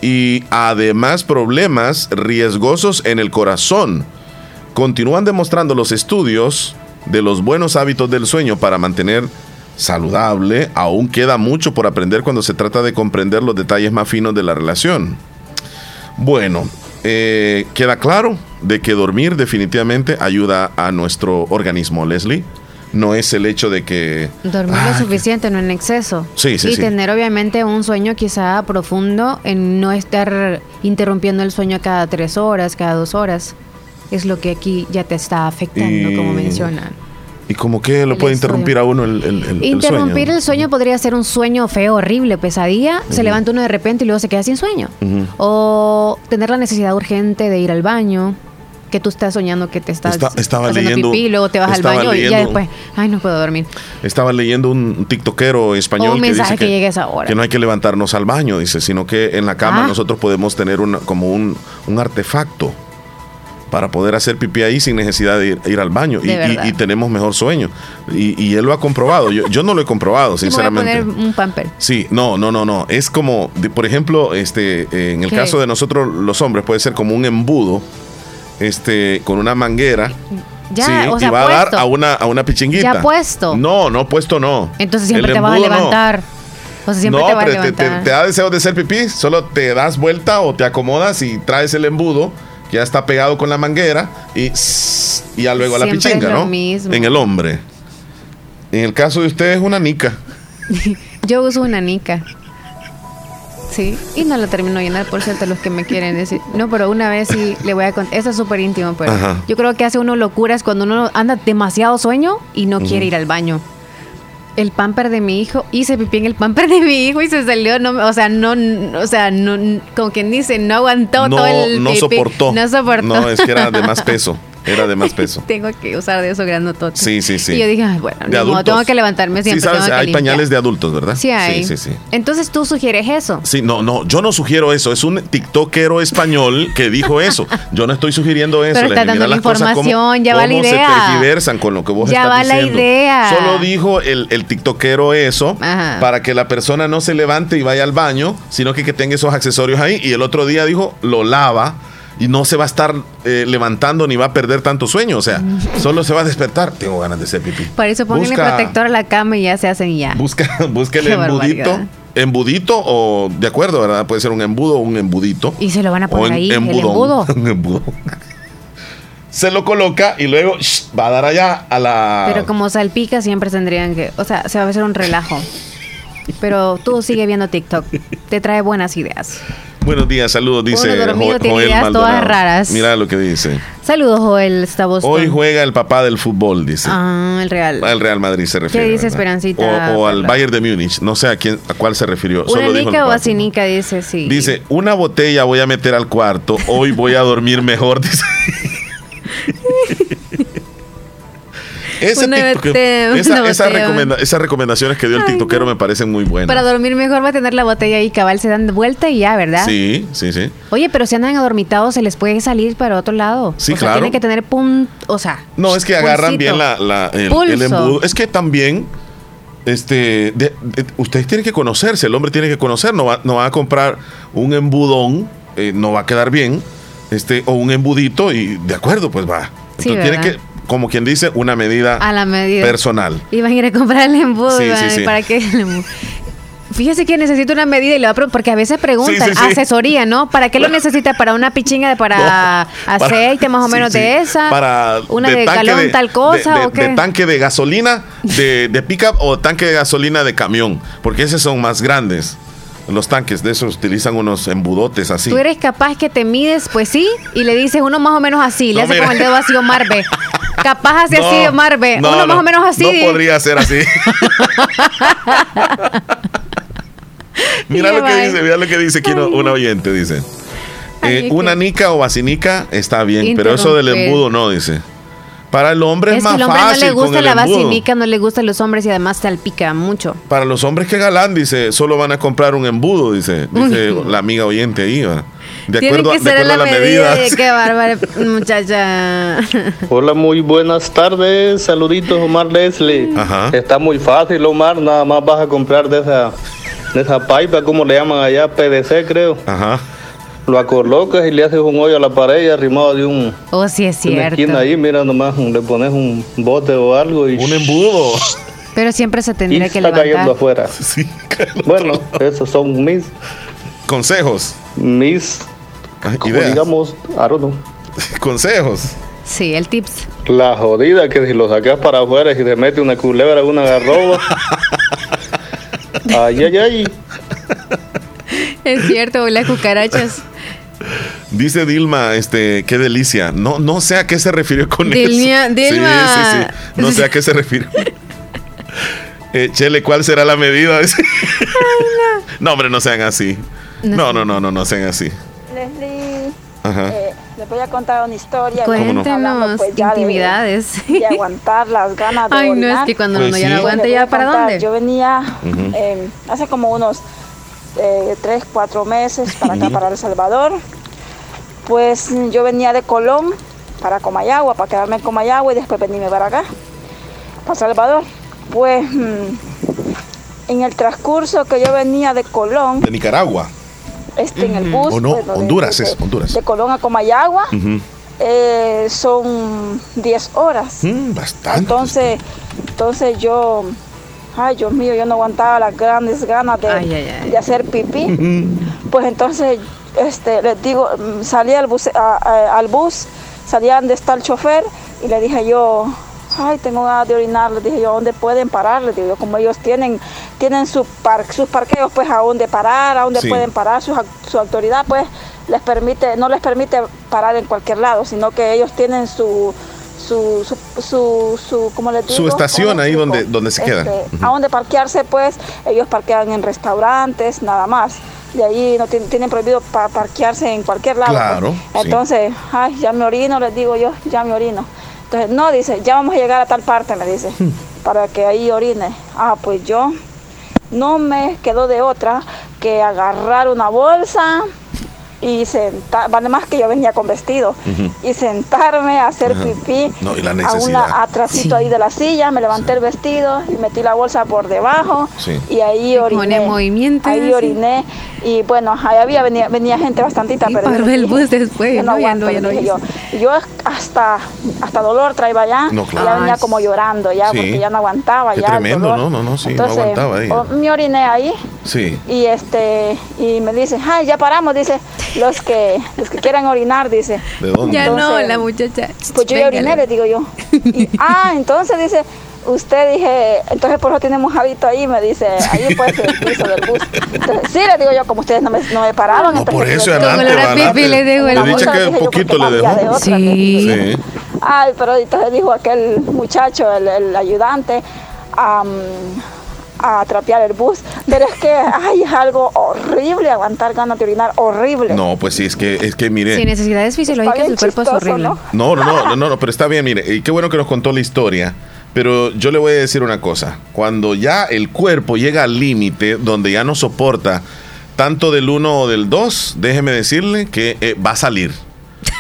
y además problemas riesgosos en el corazón. Continúan demostrando los estudios de los buenos hábitos del sueño para mantener saludable. Aún queda mucho por aprender cuando se trata de comprender los detalles más finos de la relación. Bueno, eh, queda claro de que dormir definitivamente ayuda a nuestro organismo, Leslie. No es el hecho de que Dormir Ah, lo suficiente, no en exceso. Sí, sí, y sí. tener obviamente un sueño quizá profundo en no estar interrumpiendo el sueño cada tres horas, cada dos horas. Es lo que aquí ya te está afectando, Y- como mencionan. ¿Y como que lo El puede interrumpir a uno el, el- Interrumpir sueño? el sueño podría ser un sueño feo, horrible, pesadilla. Se levanta uno de repente y luego se queda sin sueño. O tener la necesidad urgente de ir al baño. Que tú estás soñando que te estás Esta- estaba haciendo leyendo- pipí, luego te vas al baño y ya después, ay, no puedo dormir. Estaba leyendo un tiktokero español un que dice que a esa hora. que no hay que levantarnos al baño, dice, sino que en la cama Ah. nosotros podemos tener una, como un, un artefacto para poder hacer pipí ahí sin necesidad de ir, ir al baño y, y- y tenemos mejor sueño. Y, y él lo ha comprobado. Yo, yo no lo he comprobado, me voy a sinceramente. poner un pamper. Sí, no, no, no, no. Es como, por ejemplo, este, eh, en el ¿Qué? caso de nosotros los hombres puede ser como un embudo, este, con una manguera. Ya, sí, o sea, y va a dar a una, a una pichinguita. Ya puesto. No, no, puesto no. Entonces siempre te vas a no. levantar. O sea, siempre no, te vas a pero te, te- levantar. te da deseo de hacer pipí, solo te das vuelta o te acomodas y traes el embudo ya está pegado con la manguera y, y ya luego a la pichinga, es lo ¿no? mismo. En el hombre. En el caso de usted es una nica. Yo uso una nica. Sí, y no la termino de llenar, por cierto, los que me quieren decir. No, pero una vez sí le voy a contar. Eso es súper íntimo, pero Ajá. yo creo que hace uno locuras cuando uno anda demasiado sueño y no quiere ir al baño. El pamper de mi hijo, hice pipí en el pamper de mi hijo y se salió, no, o sea, no, no, o sea, no, como quien dice, no aguantó No, todo el no pipí. soportó. No soportó. No, es que era de más peso. Era de más peso. tengo que usar de eso grandotote. Sí, sí, sí. Y yo dije, ay, bueno, De adultos. tengo que levantarme siempre. Sí, sabes, tengo que hay limpiar. pañales de adultos, ¿verdad? Sí hay. Sí, sí, sí. Entonces tú sugieres eso. Sí, no, no, yo no sugiero eso. Es un tiktokero español que dijo eso. Yo no estoy sugiriendo eso. Pero está dando la cómo- información, ya va la idea. se tergiversan con lo que vos Ya estás va la idea. Solo dijo el, el tiktokero eso Ajá. para que la persona no se levante y vaya al baño, sino que, que tenga esos accesorios ahí. Y el otro día dijo, lo lava y no se va a estar eh, levantando ni va a perder tanto sueño. O sea, solo se va a despertar. Tengo ganas de hacer pipí. Para eso pónganle protector a la cama y ya se hacen ya. Busca, busca el Qué embudito. barbaridad. Embudito o, de acuerdo, ¿verdad? Puede ser un embudo o un embudito. Y se lo van a poner ahí, el embudón. embudo. Un embudo. Se lo coloca y luego shh, va a dar allá a la. Pero como salpica siempre tendrían que, o sea, se va a hacer un relajo. Pero tú sigue viendo TikTok. Te trae buenas ideas. Buenos días, saludos, dice dormido Jo- Joel ideas todas Maldonado. raras. Mira lo que dice. Saludos, Joel, está Boston. Hoy juega el papá del fútbol, dice. Ah, el Real. Al Real Madrid se refiere. dice ¿verdad? Esperancita O, o al? Bayern de Múnich. No sé a quién, a cuál se refirió. Una Solo dijo el o vacinica, dice, sí. Dice, una botella voy a meter al cuarto, hoy voy a dormir mejor. Dice. Ese TikTok- esa- esa recomenda- esas recomendaciones que dio el tiktokero me parecen muy buenas. Para dormir mejor va a tener la botella ahí, cabal, se dan de vuelta y ya, ¿verdad? Sí, sí, sí. Oye, pero si andan adormitados, se les puede salir para otro lado. Sí, o sea, claro. tiene que tener punto, o sea, No, es que agarran pulsito. bien la, la- el, embudo. Es que también, este, de- de- ustedes tienen que conocerse, el hombre tiene que conocer, no va, no va a comprar un embudón, eh, no va a quedar bien, este, o un embudito y de acuerdo, pues va. Sí, Entonces tiene que, como quien dice, una medida a la medida. personal. Iban a ir a comprar el embudo. Sí, sí, sí. ¿Para embudo? Fíjese que necesita una medida y le va a preguntar, porque a veces preguntan, asesoría, ¿no? ¿Para qué lo necesita? ¿Para una pichinga de para aceite más o menos de esa? Para ¿Una de, tanque galón tal cosa de, de- o qué? de tanque de gasolina, de, de pickup o tanque de gasolina de camión, porque esos son más grandes. Los tanques de esos utilizan unos embudotes así. Tú eres capaz que te mides, pues sí, y le dices uno más o menos así, le No, hace mira. con el dedo así Marve. Capaz hace No, así Marve, no, uno más o menos así. No podría ser así. mira lo que dice, mira lo que dice aquí una oyente, dice. Eh, una nica o vacinica está bien, pero eso del embudo no, dice. Para el hombre es, Es que más al hombre fácil no le gusta el la vacinica, no le gustan los hombres y además salpica mucho. Para los hombres que galán, dice, solo van a comprar un embudo, dice, dice la amiga oyente ahí. ¿va? De Tiene acuerdo, a- que de ser a acuerdo la a las medida. medidas. de- Qué bárbara, muchacha. Hola, muy buenas tardes. Saluditos, Omar Leslie. Está muy fácil, Omar. Nada más vas a comprar de esa, de esa pipa, como le llaman allá, PVC, creo. Ajá. Lo acolocas y le haces un hoyo a la pared y arrimado de un, Oh, sí es de una cierto. esquina ahí, mira nomás, le pones un bote o algo y... Un embudo. Pero siempre se Y tendría que está cayendo afuera. bueno, esos son mis... Consejos. Mis... Como ideas. digamos, know. Consejos. Sí, el tips. La jodida que si lo sacas para afuera y si te mete una culebra, una garroba. ay, ay, ay. Es cierto, las cucarachas. Dice Dilma, este, qué delicia. No, no sé a qué se refirió con Dilma- eso. Dilma. Sí, sí, sí. No sé a qué se refirió. Eh, Chele, ¿cuál será la medida? no, hombre, no sean así. No, no, no, no, no sean así. Leslie, Ajá. eh, les voy a contar una historia. Cuéntenos Hablando, pues, ya de- intimidades. De, aguantar las ganas de Ay, no, es que cuando Pues uno ya sí. no aguanta, ¿ya para contar, dónde? Yo venía eh, hace como unos eh, tres, cuatro meses para acá, para El Salvador. Pues mm, yo venía de Colón para Comayagua, para quedarme en Comayagua y después venirme para acá, para Salvador. Pues mm, en el transcurso que yo venía de Colón, De Nicaragua. este, en el bus. O no, bueno, Honduras de- es, Honduras. De Colón a Comayagua. Eh, son 10 horas. Mm, bastante. Entonces, entonces yo, ay Dios mío, yo no aguantaba las grandes ganas de, Ay, ay, ay. de hacer pipí. Pues entonces este, les digo, salí al bus, a- a- al bus, salía donde está el chofer y le dije yo, ay, tengo ganas de orinar, les dije yo, ¿dónde pueden parar? Les digo yo, como ellos tienen, tienen su par- sus parqueos, pues a dónde parar, a dónde Sí. pueden parar, su, su autoridad, pues les permite, no les permite parar en cualquier lado, sino que ellos tienen su su, su, su, su ¿cómo les digo? Su estación ¿Cómo ahí donde, donde se quedan. Este, Ujú. A donde parquearse, pues, ellos parquean en restaurantes, nada más. De ahí no tien- tienen prohibido pa- parquearse en cualquier lado. pues. Claro, sí. Entonces, ay, ya me orino, les digo yo, ya me orino. Entonces, no, dice, ya vamos a llegar a tal parte, me dice, Hmm. para que ahí orine. Ah, pues yo no me quedó de otra que agarrar una bolsa y sentar, además que yo venía con vestido, y sentarme a hacer Ajá. pipí No, y la a necesidad. una atrasito Sí. ahí de la silla, me levanté el vestido y metí la bolsa por debajo Sí. y ahí oriné. movimiento, Ahí oriné y bueno, ahí había venía, venía gente bastantita, pero yo paró el dije, bus después, yo no, ya aguanto, no, ya no yo. Y yo hasta hasta dolor traía ya, No, claro. ya venía como llorando ya Sí. porque ya no aguantaba Qué ya. el tremendo, dolor. ¿no? No, no, sí, no aguantaba ahí. me oriné ahí Sí. y este y me dice, ay, ya paramos, dice, los que los que quieran orinar, dice. ¿De dónde? Ya no, la muchacha. Pues yo ya oriné, le digo yo. Y, ah, entonces dice, usted dije, entonces por eso tiene mojadito ahí, me dice, ahí pues el piso del bus. Entonces, sí, le digo yo, como ustedes no me, no me pararon. No, por entonces, eso adelante, le dejo el- Le bolsa, que dije yo, poquito le dejó. de otra, Sí. Sí. Ay, pero entonces dijo aquel muchacho, el, el ayudante, am, a trapear el bus. Pero es que, ay, es algo horrible aguantar ganas de orinar, horrible. No, pues sí, es que, es que mire. Sin necesidades fisiológicas, el cuerpo es horrible. ¿no? No, no, no, no, no, pero está bien, mire, y qué bueno que nos contó la historia. Pero yo le voy a decir una cosa, cuando ya el cuerpo llega al límite donde ya no soporta tanto del uno o del dos, déjeme decirle que eh, va a salir.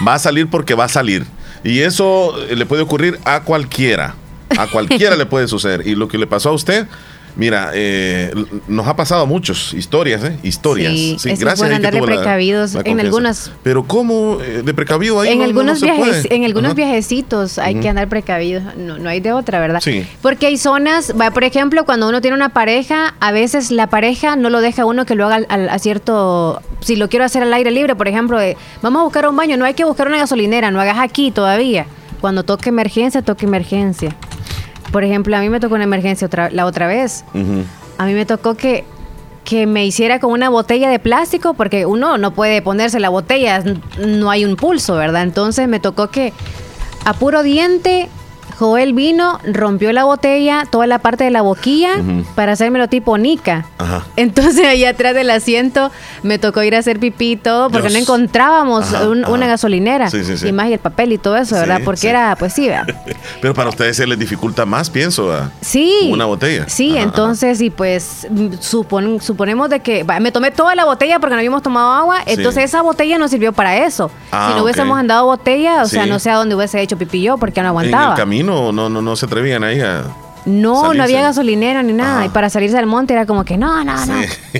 Va a salir porque va a salir. Y eso eh, le puede ocurrir a cualquiera. A cualquiera le puede suceder. Y lo que le pasó a usted, mira, eh, nos ha pasado muchos. Historias, ¿eh? Historias. Sí, eso es gracias andar de tuvo la- precavidos la en algunas- Pero ¿cómo eh, de precavido ahí? en no- no- no algunos se viajes, puede? en algunos Ajá. viajecitos hay que andar precavidos, no, no hay de otra, ¿verdad? Sí. Porque hay zonas, va, por ejemplo, cuando uno tiene una pareja, a veces la pareja no lo deja a uno que lo haga al- al- a cierto, si lo quiero hacer al aire libre, por ejemplo, de, vamos a buscar un baño, no hay que buscar una gasolinera, no hagas aquí todavía. Cuando toque emergencia, toque emergencia. Por ejemplo, a mí me tocó una emergencia otra, la otra vez. A mí me tocó que, que me hiciera con una botella de plástico, porque uno no puede ponerse la botella, no hay un pulso, ¿verdad? Entonces me tocó que a puro diente, Joel vino, rompió la botella, toda la parte de la boquilla, Ujú. para hacérmelo tipo nica. Ajá. Entonces ahí atrás del asiento me tocó ir a hacer pipí y todo porque Dios. no encontrábamos Ajá, un- ajá. una gasolinera. Sí, sí, sí. Y más y el papel y todo eso, ¿verdad? Porque era, pues sí, ¿verdad? Pero para ustedes se les dificulta más, pienso, ¿verdad? Sí. Una botella. Sí, entonces, y pues supon- suponemos de que me tomé toda la botella porque no habíamos tomado agua, entonces esa botella no sirvió para eso. Ah, si no ok. hubiésemos andado botella, o sea, no sé a dónde hubiese hecho pipí yo porque no En aguantaba. el camino no, no, no se atrevían ahí a... No, no había gasolinera ni nada. Ajá. Y para salirse al monte era como que no, no, no. Sí.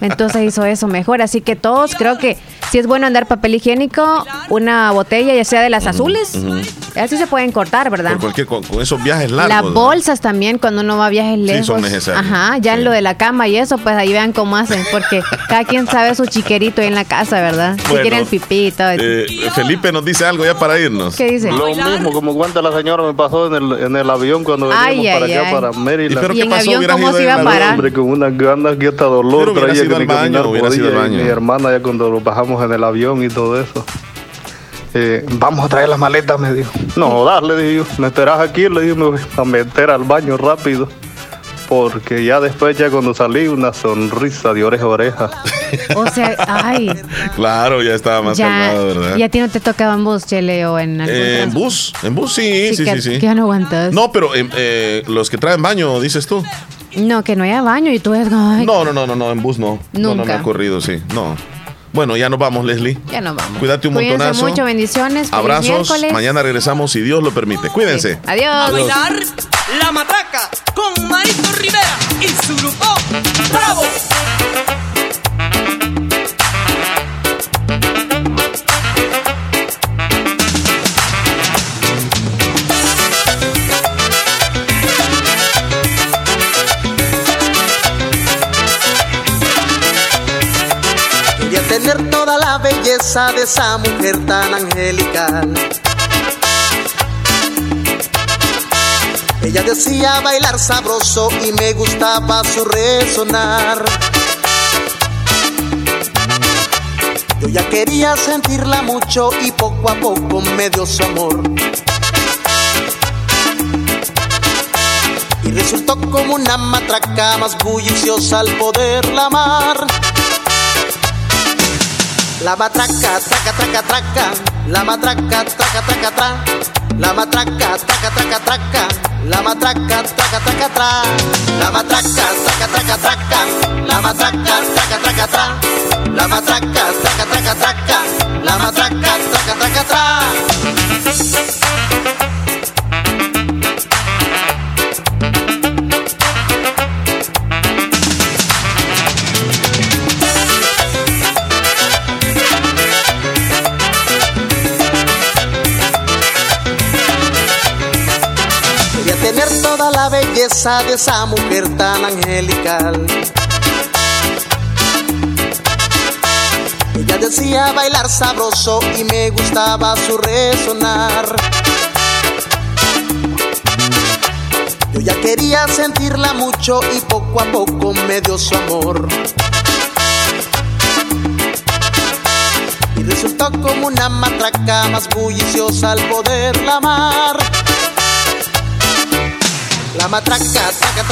Entonces hizo eso mejor. Así que todos creo que si es bueno andar papel higiénico, una botella, ya sea de las azules, así se pueden cortar, ¿verdad? Por cualquier, con, con esos viajes largos. Las ¿verdad? bolsas también cuando uno va a viajes lejos. son necesarias. Ajá, ya en lo de la cama y eso, pues ahí vean cómo hacen, porque cada quien sabe su chiquerito ahí en la casa, ¿verdad? Si Bueno, quiere el pipí y todo. Eh, Felipe nos dice algo ya para irnos. ¿Qué dice? Lo mismo, como cuenta la señora, me pasó en el, en el avión cuando Ay, veníamos para ay, acá, ay. para ¿Y Maryland. pero ¿Y qué en pasó? avión ¿Hubieras cómo se iba a el parar? Hombre, con unas ganas que hasta dolor Pero traía ido que al baño, caminar hubieras ido al podía, y baño. Mi hermana ya cuando nos bajamos en el avión y todo eso. eh, vamos a traer las maletas, me dijo. No, jodas, le dije yo. Me esperas aquí, le dije, me voy a meter al baño rápido. Porque ya después, ya cuando salí, una sonrisa de oreja a oreja. O sea, ay, Claro, ya estaba más ya, calmado, ¿verdad? y a ti no te tocaba en bus, Chele, o en algún Eh, en bus, en bus sí, sí, que, sí, sí. que ya no aguantas. No, pero eh, eh, los que traen baño, dices tú. No, que no haya baño y tú es ay, No, no, no, no, no, en bus no. No, no me Nunca. ha ocurrido, sí. No. Bueno, ya nos vamos, Leslie. ya no vamos. Cuídate un Cuídense montonazo. mucho, bendiciones. Abrazos. miércoles. Mañana regresamos si Dios lo permite. Cuídense. Adiós. A bailar la matraca con Marito Rivera y su grupo Bravo. Tener toda la belleza de esa mujer tan angelical. Ella decía bailar sabroso y me gustaba su resonar. Yo ya quería sentirla mucho y poco a poco me dio su amor. Y resultó como una matraca más bulliciosa al poderla amar. La matraca, traca, traca, traca, la matraca, traca, traca, traca, la matraca, traca, traca, traca, la matraca, traca, traca, traca, la matraca, traca, traca, traca, la matraca, traca, traca, traca, la matraca, traca, traca, traca, la matraca, traca, traca, traca. Toda la belleza de esa mujer tan angelical. Ella decía bailar sabroso y me gustaba su resonar. Yo ya quería sentirla mucho y poco a poco me dio su amor. Y resultó como una matraca más bulliciosa al poderla amar. La matraca, traca,